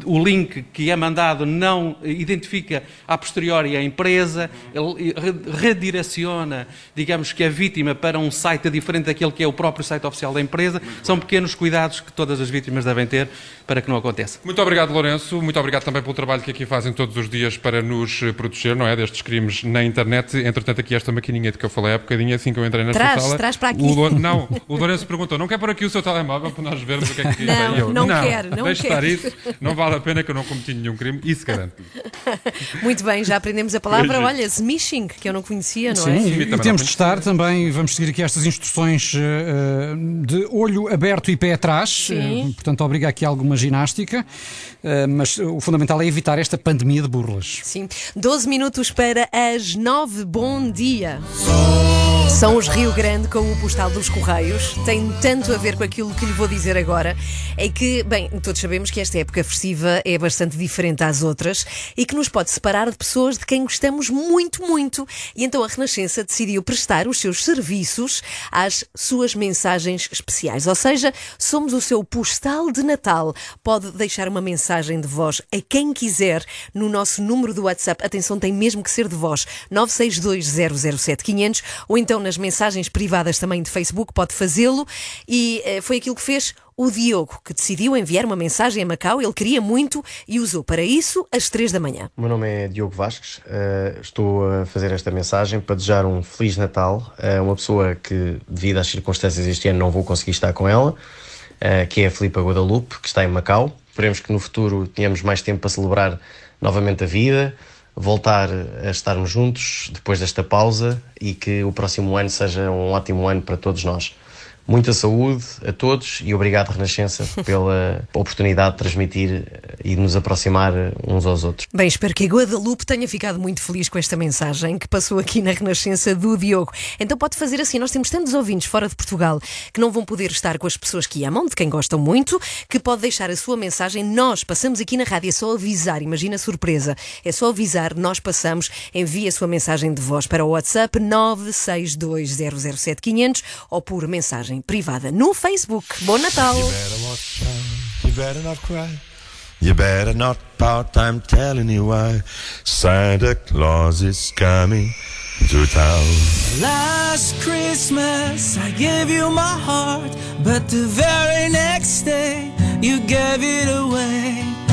o link que é mandado não identifica a posteriori a empresa, redireciona, digamos que a vítima para um site diferente daquele que é o próprio site oficial da empresa. São pequenos cuidados que todas as vítimas devem ter para que não aconteça. Muito obrigado, Lourenço. Muito obrigado também pelo trabalho que aqui fazem todos os dias para nos proteger, não é? Destes crimes na internet. Entretanto, aqui esta maquininha de que eu falei há bocadinho, assim que eu entrei nesta Traz, sala. traz para aqui. O Lou- não, o Lourenço perguntou: não quer pôr aqui o seu telemóvel para nós vermos o que é que Não, eu, não quero, não deixe quero." estar isso, não vale a pena que eu não cometi nenhum crime, isso garanto. Muito bem, já aprendemos a palavra, Beijinho. olha, smishing, que eu não conhecia, não Sim, é? e temos de estar também, vamos seguir aqui estas instruções eh, de olho aberto e pé atrás, Sim. eh, portanto obriga aqui alguma ginástica, eh, mas o fundamental é evitar esta pandemia de burlas. Sim. 12 minutos para as 9. Bom dia. So São os Rio Grande com o postal dos Correios. Tem tanto a ver com aquilo que lhe vou dizer agora. É que, bem, todos sabemos que esta época festiva é bastante diferente às outras e que nos pode separar de pessoas de quem gostamos muito, muito. E então a Renascença decidiu prestar os seus serviços às suas mensagens especiais. Ou seja, somos o seu postal de Natal. Pode deixar uma mensagem de voz a quem quiser no nosso número do WhatsApp. Atenção, tem mesmo que ser de voz. 962-007-500 ou então nas mensagens privadas também de Facebook pode fazê-lo. E eh, foi aquilo que fez o Diogo, que decidiu enviar uma mensagem a Macau. Ele queria muito e usou para isso às 3 da manhã. O meu nome é Diogo Vasques, eh, estou a fazer esta mensagem para desejar um Feliz Natal a uma pessoa que, devido às circunstâncias este ano, não vou conseguir estar com ela, eh, que é a Filipa Guadalupe, que está em Macau. Esperemos que no futuro tenhamos mais tempo para celebrar novamente a vida, voltar a estarmos juntos depois desta pausa e que o próximo ano seja um ótimo ano para todos nós. Muita saúde a todos e obrigado, Renascença, pela oportunidade de transmitir e de nos aproximar uns aos outros. Bem, espero que a Guadalupe tenha ficado muito feliz com esta mensagem que passou aqui na Renascença do Diogo. Então pode fazer assim, nós temos tantos ouvintes fora de Portugal que não vão poder estar com as pessoas que amam, de quem gostam muito, que pode deixar a sua mensagem, nós passamos aqui na rádio, é só avisar, imagina a surpresa, é só avisar, nós passamos, envie a sua mensagem de voz para o WhatsApp 962007500 ou por mensagem privada no Facebook. Bom Natal! You better not cry. You better not pout. I'm telling you why. Santa Claus is coming to town. Last Christmas I gave you my heart, but the very next day you gave it away.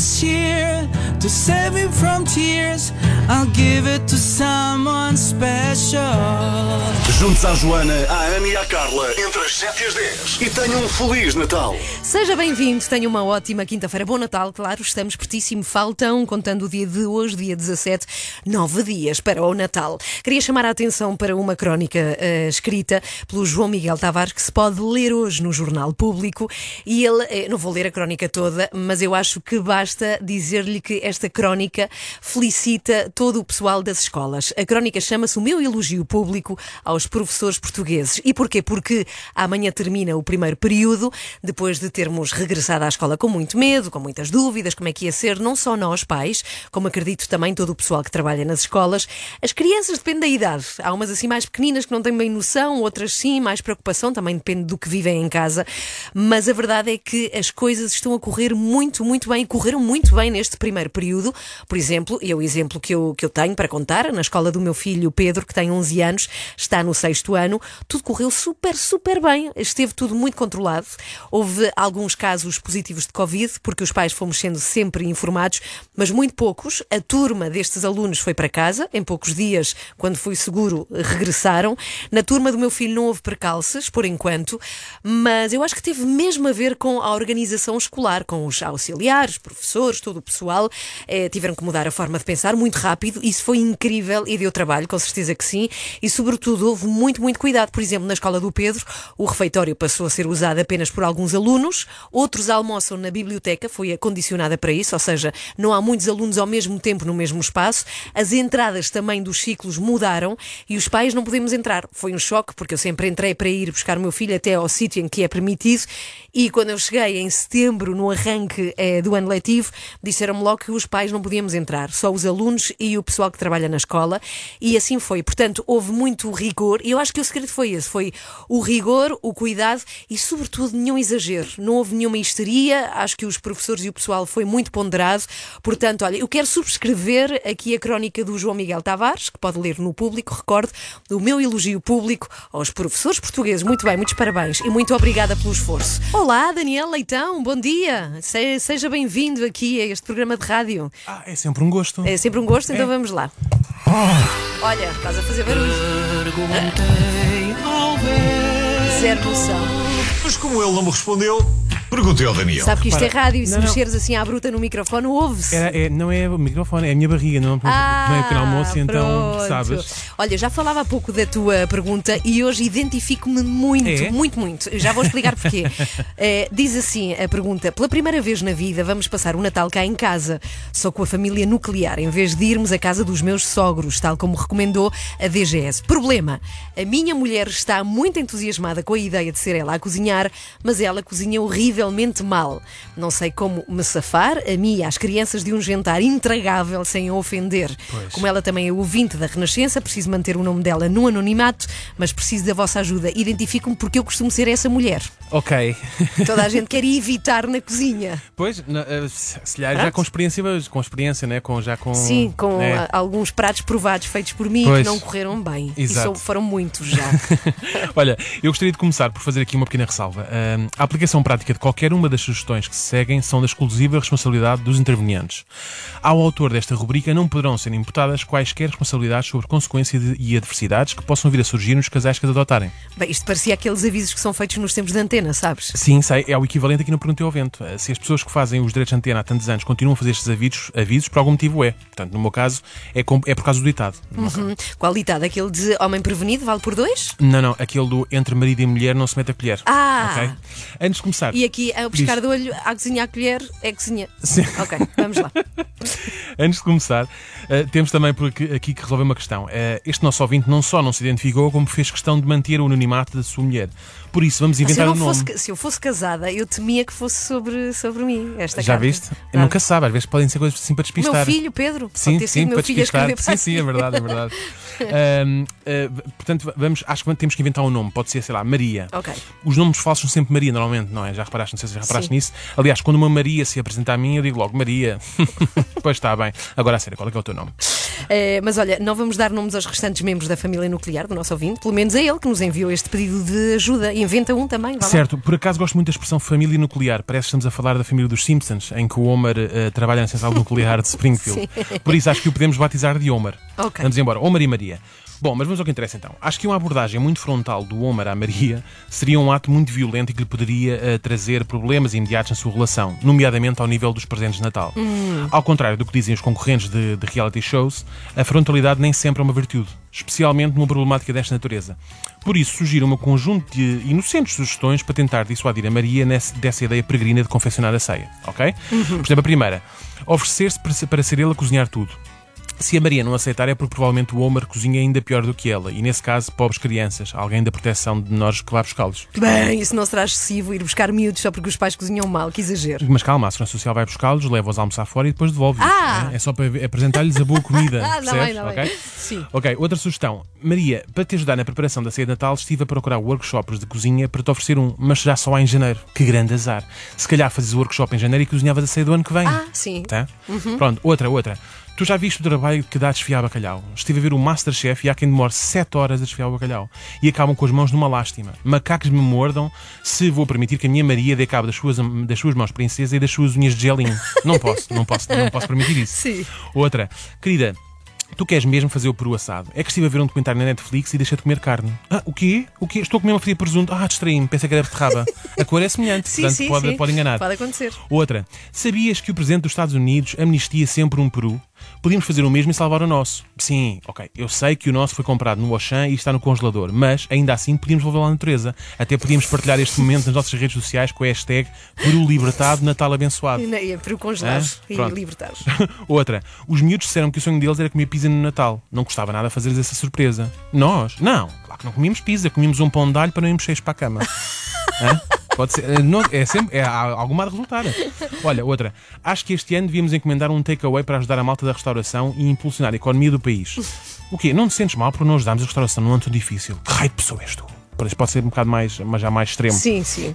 This year, to save me from tears, I'll give it to someone special. Juntos à Joana, à Ana e à Carla, entre as 7 e as 10. E tenham um Feliz Natal. Seja bem-vindo, tenha uma ótima quinta-feira. Bom Natal, claro, estamos pertíssimo. Faltam, contando o dia de hoje, dia 17, nove dias para o Natal. Queria chamar a atenção para uma crónica eh, escrita pelo João Miguel Tavares, que se pode ler hoje no Jornal Público. E ele, eh, não vou ler a crónica toda, mas eu acho que basta dizer-lhe que esta crónica felicita todo o pessoal das escolas. A crónica chama-se O Meu Elogio Público aos Professores Portugueses. E porquê? Porque amanhã termina o primeiro período, depois de termos regressado à escola com muito medo, com muitas dúvidas, como é que ia ser, não só nós, pais, como acredito também todo o pessoal que trabalha nas escolas. As crianças depende da idade. Há umas assim mais pequeninas que não têm bem noção, outras sim, mais preocupação, também depende do que vivem em casa. Mas a verdade é que as coisas estão a correr muito, muito bem, correram muito bem neste primeiro período. Por exemplo, e é o exemplo que eu, que eu tenho para contar, na escola do meu filho Pedro, que tem 11 anos, está no sexto ano, tudo correu super, super bem. Esteve tudo muito controlado. Houve alguns casos positivos de Covid, porque os pais fomos sendo sempre informados, mas muito poucos. A turma destes alunos foi para casa, em poucos dias, quando foi seguro, regressaram. Na turma do meu filho não houve percalços, por enquanto, mas eu acho que teve mesmo a ver com a organização escolar, com os auxiliares, professores, todo o pessoal. Eh, tiveram que mudar a forma de pensar muito rápido. Isso foi incrível e deu trabalho, com certeza que sim. E, sobretudo, houve muito, muito cuidado. Por exemplo, na escola do Pedro, o refeitório passou a ser usado apenas por alguns alunos, outros almoçam na biblioteca, foi acondicionada para isso, ou seja, não há muitos alunos ao mesmo tempo no mesmo espaço. As entradas também dos ciclos mudaram e os pais não podemos entrar. Foi um choque, porque eu sempre entrei para ir buscar o meu filho até ao sítio em que é permitido e quando eu cheguei em setembro, no arranque eh, do ano letivo, disseram-me logo que os pais não podíamos entrar, só os alunos e o pessoal que trabalha na escola e assim foi. Portanto, houve muito rigor e eu acho que o segredo foi esse, foi o rigor, o cuidado e sobretudo nenhum exagero. Não houve nenhuma histeria, acho que os professores e o pessoal foi muito ponderado. Portanto, olha, eu quero subscrever aqui a crónica do João Miguel Tavares, que pode ler no público, recordo, o meu elogio público aos professores portugueses. Muito bem, muitos parabéns e muito obrigada pelo esforço. Olá, Daniel Leitão, bom dia. Se- Seja bem-vindo aqui a este programa de rádio. É sempre um gosto. É sempre um gosto, então vamos lá. Olha, estás a fazer barulho. Perguntei ao. Zero noção. Mas como ele não me respondeu, perguntei ao Daniel. Sabe que isto é rádio e se não, não. mexeres assim à bruta no microfone, ouve-se. Era- é- não é o microfone, é a minha barriga, não, Ah, não é o pequeno almoço, então pronto. sabes. Olha, já falava há pouco da tua pergunta e hoje identifico-me muito, É? muito, muito. Já vou explicar porquê. Eh, diz assim a pergunta: pela primeira vez na vida vamos passar o Natal cá em casa, só com a família nuclear, em vez de irmos à casa dos meus sogros, tal como recomendou a DGS. Problema: a minha mulher está muito entusiasmada com a ideia de ser ela a cozinhar, mas ela cozinha horrivelmente mal. Não sei como me safar, a mim e às crianças, de um jantar intragável sem a ofender. Pois. Como ela também é ouvinte da Renascença, preciso manter o nome dela no anonimato, mas preciso da vossa ajuda. Identifico-me porque eu costumo ser essa mulher. Ok. Toda a gente quer evitar na cozinha. Pois, eh, se calhar já com experiência, com experiência, né? Com, já com. Sim, com né? ah, alguns pratos provados feitos por mim Pois. que não correram bem. E Exato. são- foram muitos já. Olha, eu gostaria de começar por fazer aqui uma pequena ressalva. A aplicação prática de qualquer uma das sugestões que se seguem são da exclusiva responsabilidade dos intervenientes. Ao autor desta rubrica não poderão ser imputadas quaisquer responsabilidades sobre consequências e adversidades que possam vir a surgir nos casais que as adotarem. Bem, isto parecia aqueles avisos que são feitos nos tempos de antena, sabes? Sim, sei, é o equivalente aqui no Perguntei ao Vento. Eh, Se as pessoas que fazem os direitos de antena há tantos anos continuam a fazer estes avisos, avisos por algum motivo é. Portanto, no meu caso, é, com- é por causa do ditado. Uhum. Qual ditado? Aquele de homem prevenido vale por dois? Não, não, aquele do entre marido e mulher não se mete a colher. Ah! Ok? Antes de começar. E aqui, ao pescar Diz. de olho, à cozinha à colher, é cozinha. Sim. Ok, vamos lá. Antes de começar, eh, temos também por aqui, aqui que resolver uma questão. Eh, este nosso ouvinte não só não se identificou, como fez questão de manter o anonimato da sua mulher. Por isso, vamos inventar um nome. fosse, se eu fosse casada, eu temia que fosse sobre, sobre mim. Esta Já carta. viste? Eu nunca sabe, às vezes podem ser coisas assim para despistar. Meu filho, Pedro, pode Sim, ter sim, sido meu filho a despistar. escrever para Sim, sim, é verdade, é verdade. Ahm, ah, portanto, vamos, acho que temos que inventar um nome. Pode ser, sei lá, Maria. Ok. Os nomes falsos são sempre Maria, normalmente, não é? Já reparaste? Não sei se já reparaste Sim. nisso. Aliás, quando uma Maria se apresenta a mim, eu digo logo Maria. pois está bem. Agora, a sério, qual é que é o teu nome? Eh, mas olha, não vamos dar nomes aos restantes membros da família nuclear do nosso ouvinte, pelo menos é ele que nos enviou este pedido de ajuda. Inventa um também, vá. Certo, por acaso gosto muito da expressão família nuclear. Parece que estamos a falar da família dos Simpsons, em que o Homer eh, trabalha na central nuclear de Springfield. Sim. Por isso acho que o podemos batizar de Homer. Ok. Vamos embora. Homer e Maria. Bom, mas vamos ao que interessa então. Acho que uma abordagem muito frontal do Homer à Maria seria um ato muito violento e que lhe poderia eh, trazer problemas imediatos na sua relação, nomeadamente ao nível dos presentes de Natal. Hum. Ao contrário do que dizem os concorrentes de, de reality shows, a frontalidade nem sempre é uma virtude, especialmente numa problemática desta natureza. Por isso, sugiro um conjunto de inocentes sugestões para tentar dissuadir a Maria nesse- dessa ideia peregrina de confeccionar a ceia, ok? Uhum. Por exemplo, a primeira, oferecer-se para, ser- para ser ele a cozinhar tudo. Se a Maria não aceitar é porque provavelmente o Homer cozinha ainda pior do que ela, e nesse caso, pobres crianças, alguém da proteção de menores que vá buscá-los. Bem, isso não será excessivo ir buscar miúdos só porque os pais cozinham mal, que exagero. Mas calma, a Segurança Social vai buscá-los, leva-os a almoçar fora e depois devolve-os. Ah! É só para apresentar-lhes a boa comida. Ah, percebes? bem, dá bem. Ok? Sim. Ok, outra sugestão. Maria, para te ajudar na preparação da ceia de Natal, estive a procurar workshops de cozinha para te oferecer um, mas já só há em janeiro. Que grande azar. Se calhar fazes o workshop em janeiro e cozinhavas a ceia do ano que vem. Ah, sim. Tá? Uhum. Pronto, outra, outra. Tu já viste o trabalho que dá a desfiar bacalhau? Estive a ver o Masterchef e há quem demore 7 horas a desfiar o bacalhau. E acabam com as mãos numa lástima. Macacos me mordam se vou permitir que a minha Maria dê cabo das suas, das suas mãos princesa e das suas unhas de gelinho. Não posso, não posso, não posso permitir isso. Sim. Outra. Querida, Tu queres mesmo fazer o peru assado? É que estive a ver um documentário na Netflix e deixa de comer carne. Ah, o quê? O quê? Estou a comer uma fria de presunto. Ah, distraí-me. Pensei que era beterraba. A cor é semelhante, Sim, portanto sim, pode, sim. pode enganar. Pode acontecer. Outra. Sabias que o Presidente dos Estados Unidos amnistia sempre um peru? Podíamos fazer o mesmo e salvar o nosso. Sim, ok. Eu sei que o nosso foi comprado no Auchan e está no congelador, mas ainda assim podíamos devolvê-lo à natureza. Até podíamos partilhar este momento nas nossas redes sociais com a hashtag Peru Libertado Natal Abençoado. E para o congelar e libertar. Outra. Os miúdos disseram que o sonho deles era comer pizza no Natal. Não gostava nada fazer-lhes essa surpresa. Nós? Não. Claro que não comíamos pizza. Comíamos um pão de alho para não irmos cheios para a cama. Pode ser. eh, não- é sempre. É, alguma a resultar. Olha, outra. Acho que este ano devíamos encomendar um takeaway para ajudar a malta da restauração e impulsionar a economia do país. O quê? Não te sentes mal por não ajudarmos a restauração num ano tão difícil? Que raio de pessoa és tu? Pode ser um bocado mais, mas já mais extremo. Sim, sim.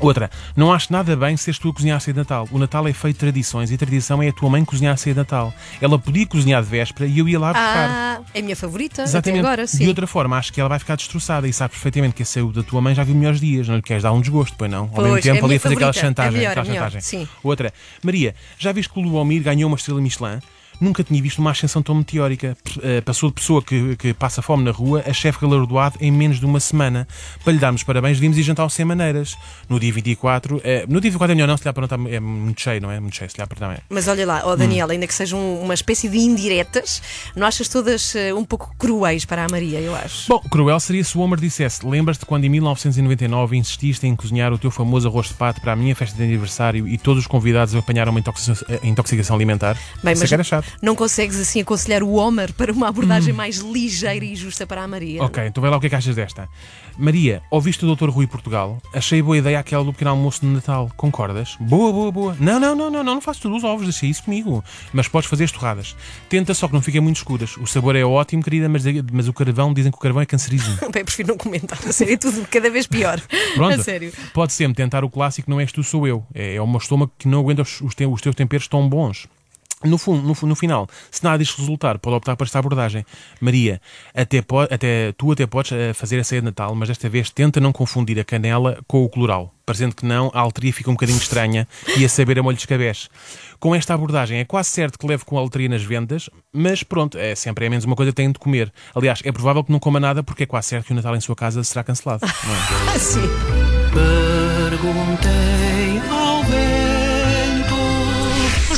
Outra, não acho nada bem seres tu a cozinhar a ceia de Natal. O Natal é feito de tradições e a tradição é a tua mãe cozinhar a ceia de Natal. Ela podia cozinhar de véspera e eu ia lá buscar. Ah, é a minha favorita Exatamente. até agora, sim. De outra forma, acho que ela vai ficar destroçada e sabe perfeitamente que a saúde da tua mãe já viu melhores dias. Não lhe queres dar um desgosto, pois não? Ao Pois, mesmo é tempo, ali minha a fazer aquela favorita. chantagem. É melhor, aquela é melhor, chantagem. sim. Outra, Maria, já viste que o Lubomir ganhou uma estrela Michelin? Nunca tinha visto uma ascensão tão meteórica. Eh, passou de pessoa que, que passa fome na rua a chefe galardoado em menos de uma semana. Para lhe darmos parabéns, devíamos ir jantar ao Sem Maneiras. No dia 24, eh, no dia 24 é melhor não, se lhe está, é muito cheio, não é? Muito cheio, se lhe não é. Mas olha lá, ó Hum. Daniel, ainda que sejam uma espécie de indiretas, não achas todas eh, um pouco cruéis para a Maria, eu acho? Bom, cruel seria se o Homer dissesse: Lembras-te quando em 1999 insististe em cozinhar o teu famoso arroz de pato para a minha festa de aniversário e todos os convidados apanharam uma intoxicação, alimentar? Bem, Isso é mas era chato. Não consegues assim aconselhar o Homer para uma abordagem mais ligeira e justa para a Maria? Ok, então vai lá o que é que achas desta. Maria, ouviste o Dr. Rui Portugal? Achei boa ideia aquela do pequeno almoço de Natal. Concordas? Boa, boa, boa. Não, não, não, não, não, não faço tudo os ovos, deixa isso comigo. Mas podes fazer as torradas. Tenta só que não fiquem muito escuras. O sabor é ótimo, querida, mas, mas o carvão, dizem que o carvão é cancerígeno. Bem, prefiro não comentar, a sério, é tudo cada vez pior. Pronto. A sério. Pode sempre tentar o clássico Não és tu, sou eu. É, é o meu estômago que não aguenta os, os, os teus temperos tão bons. No, fundo, no, no final, se nada disto resultar, pode optar por esta abordagem. Maria, até, po- até, tu até podes eh, fazer a ceia de Natal, mas desta vez tenta não confundir a canela com o coloral. Parecendo que não, a alteria fica um bocadinho estranha e a saber a molho de escabeche. Com esta abordagem, é quase certo que leve com a alteria nas vendas, mas pronto, é sempre é menos uma coisa que têm de comer. Aliás, é provável que não coma nada porque é quase certo que o Natal em sua casa será cancelado. não é? Sim. Perguntei ao vento.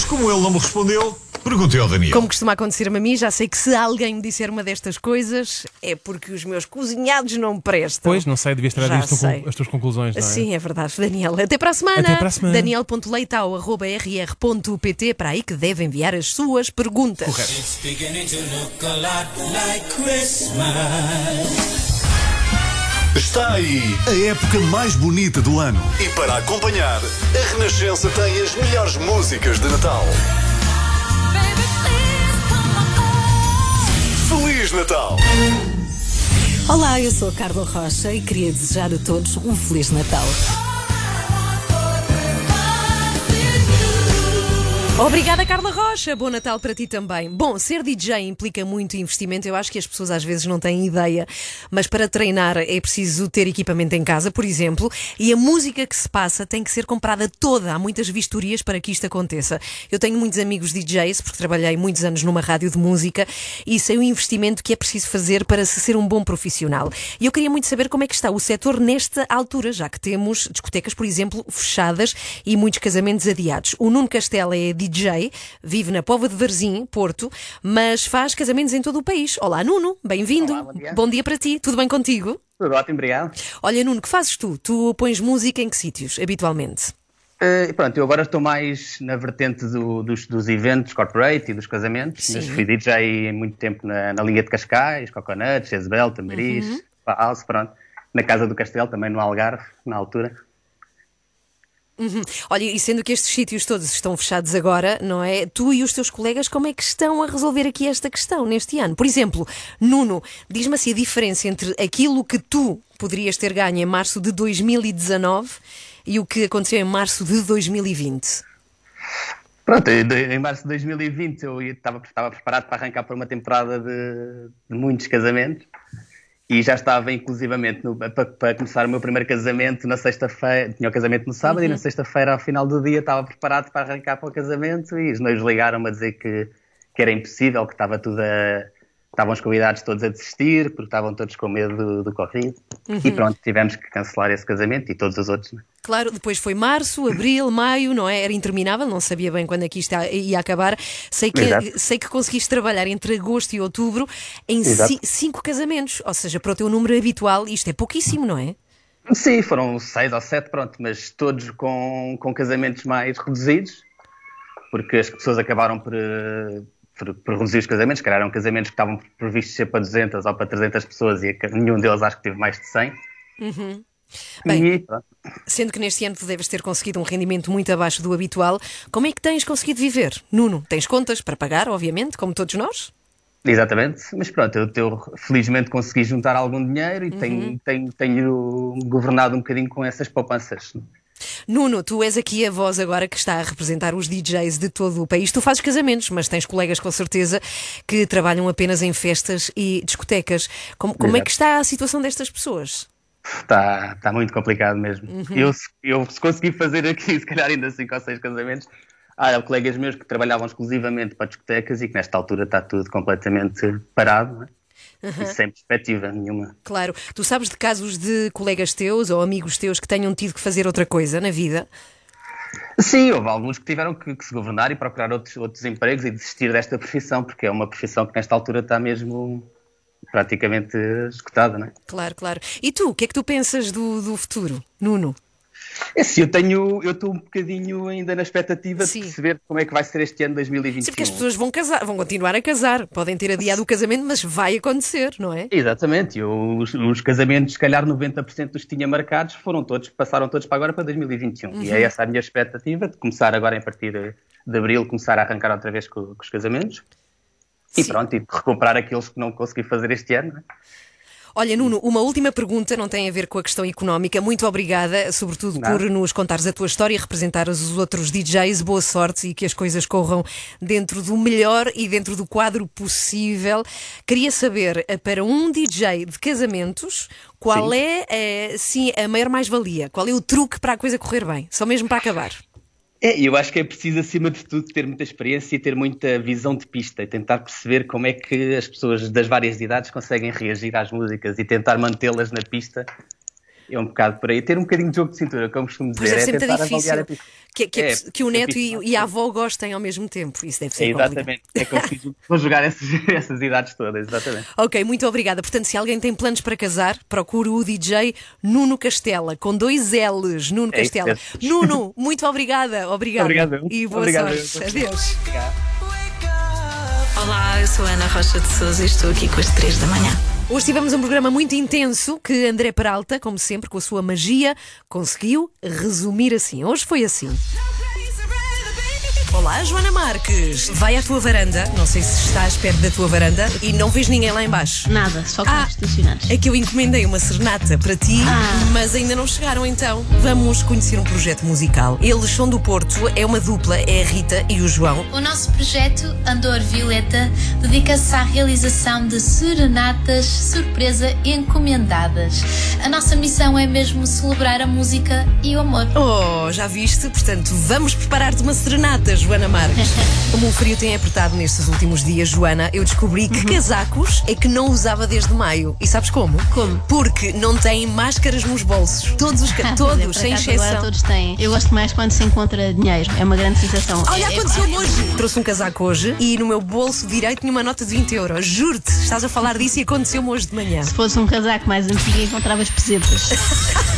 Como ele não me respondeu, perguntei ao Daniel. Como costuma acontecer-me a mim, já sei que se alguém me disser uma destas coisas é porque os meus cozinhados não me prestam. Pois, não sei, devias ter Já sei. as tuas conclusões, não é? Sim, é verdade, Daniel. Até para a semana. Até para a semana. Daniel.leitao.rr.pt para aí que deve enviar as suas perguntas. It's beginning to look a lot like Christmas. Está aí a época mais bonita do ano. E para acompanhar, a Renascença tem as melhores músicas de Natal. Feliz Natal! Olá, eu sou a Carla Rocha e queria desejar a todos um Feliz Natal. Obrigada, Carla Rocha. Bom Natal para ti também. Bom, ser DJ implica muito investimento. Eu acho que as pessoas às vezes não têm ideia, mas para treinar é preciso ter equipamento em casa, por exemplo, e a música que se passa tem que ser comprada toda. Há muitas vistorias para que isto aconteça. Eu tenho muitos amigos DJs, porque trabalhei muitos anos numa rádio de música, e sei o investimento que é preciso fazer para se ser um bom profissional. E eu queria muito saber como é que está o setor nesta altura, já que temos discotecas, por exemplo, fechadas e muitos casamentos adiados. O Nuno Castela é DJ, vive na Pova de Varzim, Porto, mas faz casamentos em todo o país. Olá, Nuno, bem-vindo. bom, dia. para ti, tudo bem contigo? Tudo ótimo, obrigado. Olha, Nuno, que fazes tu? Tu pões música em que sítios, habitualmente? Eh, pronto, eu agora estou mais na vertente do- dos, dos eventos corporate e dos casamentos, mas Sim. fui DJ muito tempo na, na Linha de Cascais, Coconuts, Jezebel, Tamariz, Uhum. House, pronto. Na Casa do Castelo, também no Algarve, na altura. Uhum. Olha, e sendo que estes sítios todos estão fechados agora, não é? Tu e os teus colegas, como é que estão a resolver aqui esta questão neste ano? Por exemplo, Nuno, diz-me assim a diferença entre aquilo que tu poderias ter ganho em março de 2019 e o que aconteceu em março de 2020. Pronto, em março de 2020 eu estava, estava preparado para arrancar para uma temporada de, de muitos casamentos e já estava inclusivamente no- para, para começar o meu primeiro casamento na sexta-feira. Tinha o casamento no sábado e Uhum. na sexta-feira, ao final do dia, estava preparado para arrancar para o casamento e os noivos ligaram-me a dizer que, que era impossível, que estava tudo a. Estavam os convidados todos a desistir porque estavam todos com medo do, do Covid. Uhum. E pronto, tivemos que cancelar esse casamento e todos os outros. né? Claro, depois foi março, abril, maio, não é? Era interminável, não sabia bem quando é que isto ia acabar. Sei que, Exato. sei que conseguiste trabalhar entre agosto e outubro em ci- cinco casamentos, ou seja, para o teu número habitual, isto é pouquíssimo, não é? Sim, foram seis ou sete, pronto, mas todos com, com casamentos mais reduzidos, porque as pessoas acabaram por, por, por reduzir os casamentos, que eram casamentos que estavam previstos ser para 200 ou para 300 pessoas e nenhum deles acho que teve mais de 100. Uhum. Bem, E, pronto. Sendo que neste ano tu deves ter conseguido um rendimento muito abaixo do habitual, como é que tens conseguido viver? Nuno, tens contas para pagar, obviamente, como todos nós? Exatamente, mas pronto, eu, eu felizmente consegui juntar algum dinheiro e tenho, tenho, tenho governado um bocadinho com essas poupanças. Nuno, tu és aqui a voz agora que está a representar os DJs de todo o país. Tu fazes casamentos, mas tens colegas com certeza que trabalham apenas em festas e discotecas. Como, como é que está a situação destas pessoas? Está, está muito complicado mesmo. Uhum. Eu, se- eu se conseguir fazer aqui, se calhar ainda cinco ou seis casamentos, há colegas meus que trabalhavam exclusivamente para discotecas e que nesta altura está tudo completamente parado, é? Uhum. E sem perspectiva nenhuma. Claro. Tu sabes de casos de colegas teus ou amigos teus que tenham tido que fazer outra coisa na vida? Sim, houve alguns que tiveram que, que se governar e procurar outros, outros empregos e desistir desta profissão, porque é uma profissão que nesta altura está mesmo praticamente escutada, não é? Claro, claro. E tu, o que é que tu pensas do, do futuro, Nuno? É assim, eu tenho, eu estou um bocadinho ainda na expectativa de perceber como é que vai ser este ano 2021. Sim, porque as pessoas vão casar, vão continuar a casar. Podem ter adiado o casamento, mas vai acontecer, não é? Exatamente. Eu, os, os casamentos, se calhar 90% dos que tinha marcados, foram todos, passaram todos para agora para 2021. Uhum. E é essa a minha expectativa, de começar agora a partir de, de abril, começar a arrancar outra vez com, com os casamentos. E pronto, e recuperar aqueles que não consegui fazer este ano. não é? Olha, Nuno, uma última pergunta, não tem a ver com a questão económica. Muito obrigada, sobretudo Nada. por nos contares a tua história e representares os outros DJs. Boa sorte e que as coisas corram dentro do melhor e dentro do quadro possível. Queria saber, eh, para um DJ de casamentos, qual Sim. é, eh, sim, a maior mais-valia? Qual é o truque para a coisa correr bem? Só mesmo para acabar. É, eu acho que é preciso, acima de tudo, ter muita experiência e ter muita visão de pista e tentar perceber como é que as pessoas das várias idades conseguem reagir às músicas e tentar mantê-las na pista. É um bocado por aí. Ter um bocadinho de jogo de cintura, como costumo dizer, deve é muito tentar difícil avaliar a pista. que, que, É, que o a neto e, e a avó gostem ao mesmo tempo. Isso deve ser É, complicado. exatamente. É que eu vou jogar essas, essas idades todas, exatamente. Ok, muito obrigada. Portanto, se alguém tem planos para casar, procure o DJ Nuno Castela, com dois L's, Nuno É isso Castela. mesmo. Nuno, muito obrigada. Obrigada. Obrigado. E boa Obrigado. sorte. Adeus. Olá, eu sou a Ana Rocha de Souza e estou aqui com as 3 da manhã. Hoje tivemos um programa muito intenso que André Peralta, como sempre, com a sua magia, conseguiu resumir assim. Hoje foi assim. Olá, Joana Marques. Vai à tua varanda. Não sei se estás perto da tua varanda e não vês ninguém lá embaixo. Nada, só carros estacionados. É que eu encomendei uma serenata para ti, mas ainda não chegaram então. Vamos conhecer um projeto musical. Eles são do Porto, é uma dupla, é a Rita e o João. O nosso projeto Andor Violeta dedica-se à realização de serenatas surpresa encomendadas. A nossa missão é mesmo celebrar a música e o amor. Oh, já viste? Portanto, vamos preparar-te uma serenata, Joana Marques. Como o frio tem apertado nestes últimos dias, Joana, eu descobri que casacos é que não usava desde maio. E sabes como? Como? Porque não têm máscaras nos bolsos. Todos os ca- Ah, todos, sem Agora exceção. todos têm. Eu gosto mais quando se encontra dinheiro. É uma grande sensação. Olha, É- é- aconteceu hoje. Trouxe um casaco hoje e no meu bolso direito tinha uma nota de 20 euros. Juro-te, estás a falar disso e aconteceu-me hoje de manhã. Se fosse um casaco mais antigo, encontravas pesetas.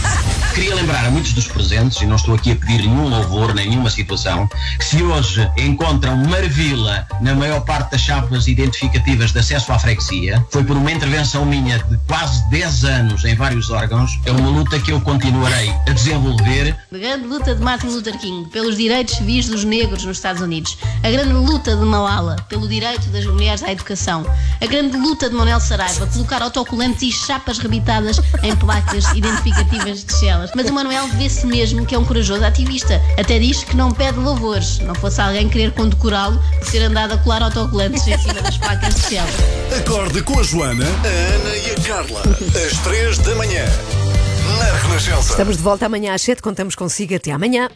Queria lembrar a muitos dos presentes, e não estou aqui a pedir nenhum louvor, nem nenhuma situação, que se hoje encontram maravilha na maior parte das chapas identificativas de acesso à freguesia, foi por uma intervenção minha de quase 10 anos em vários órgãos, é uma luta que eu continuarei a desenvolver A grande luta de Martin Luther King pelos direitos civis dos negros nos Estados Unidos. A grande luta de Malala pelo direito das mulheres à educação. A grande luta de Manuel Saraiva colocar autocolantes e chapas rebitadas em placas identificativas de Mas o Manuel vê-se mesmo que é um corajoso ativista. Até diz que não pede louvores. Não fosse alguém querer condecorá-lo por ter andado a colar autocolantes em cima das placas de Chelas. Acorde com a Joana, a Ana e a Carla. Às três da manhã. Na Renascença. Estamos de volta amanhã às 7, contamos consigo até amanhã.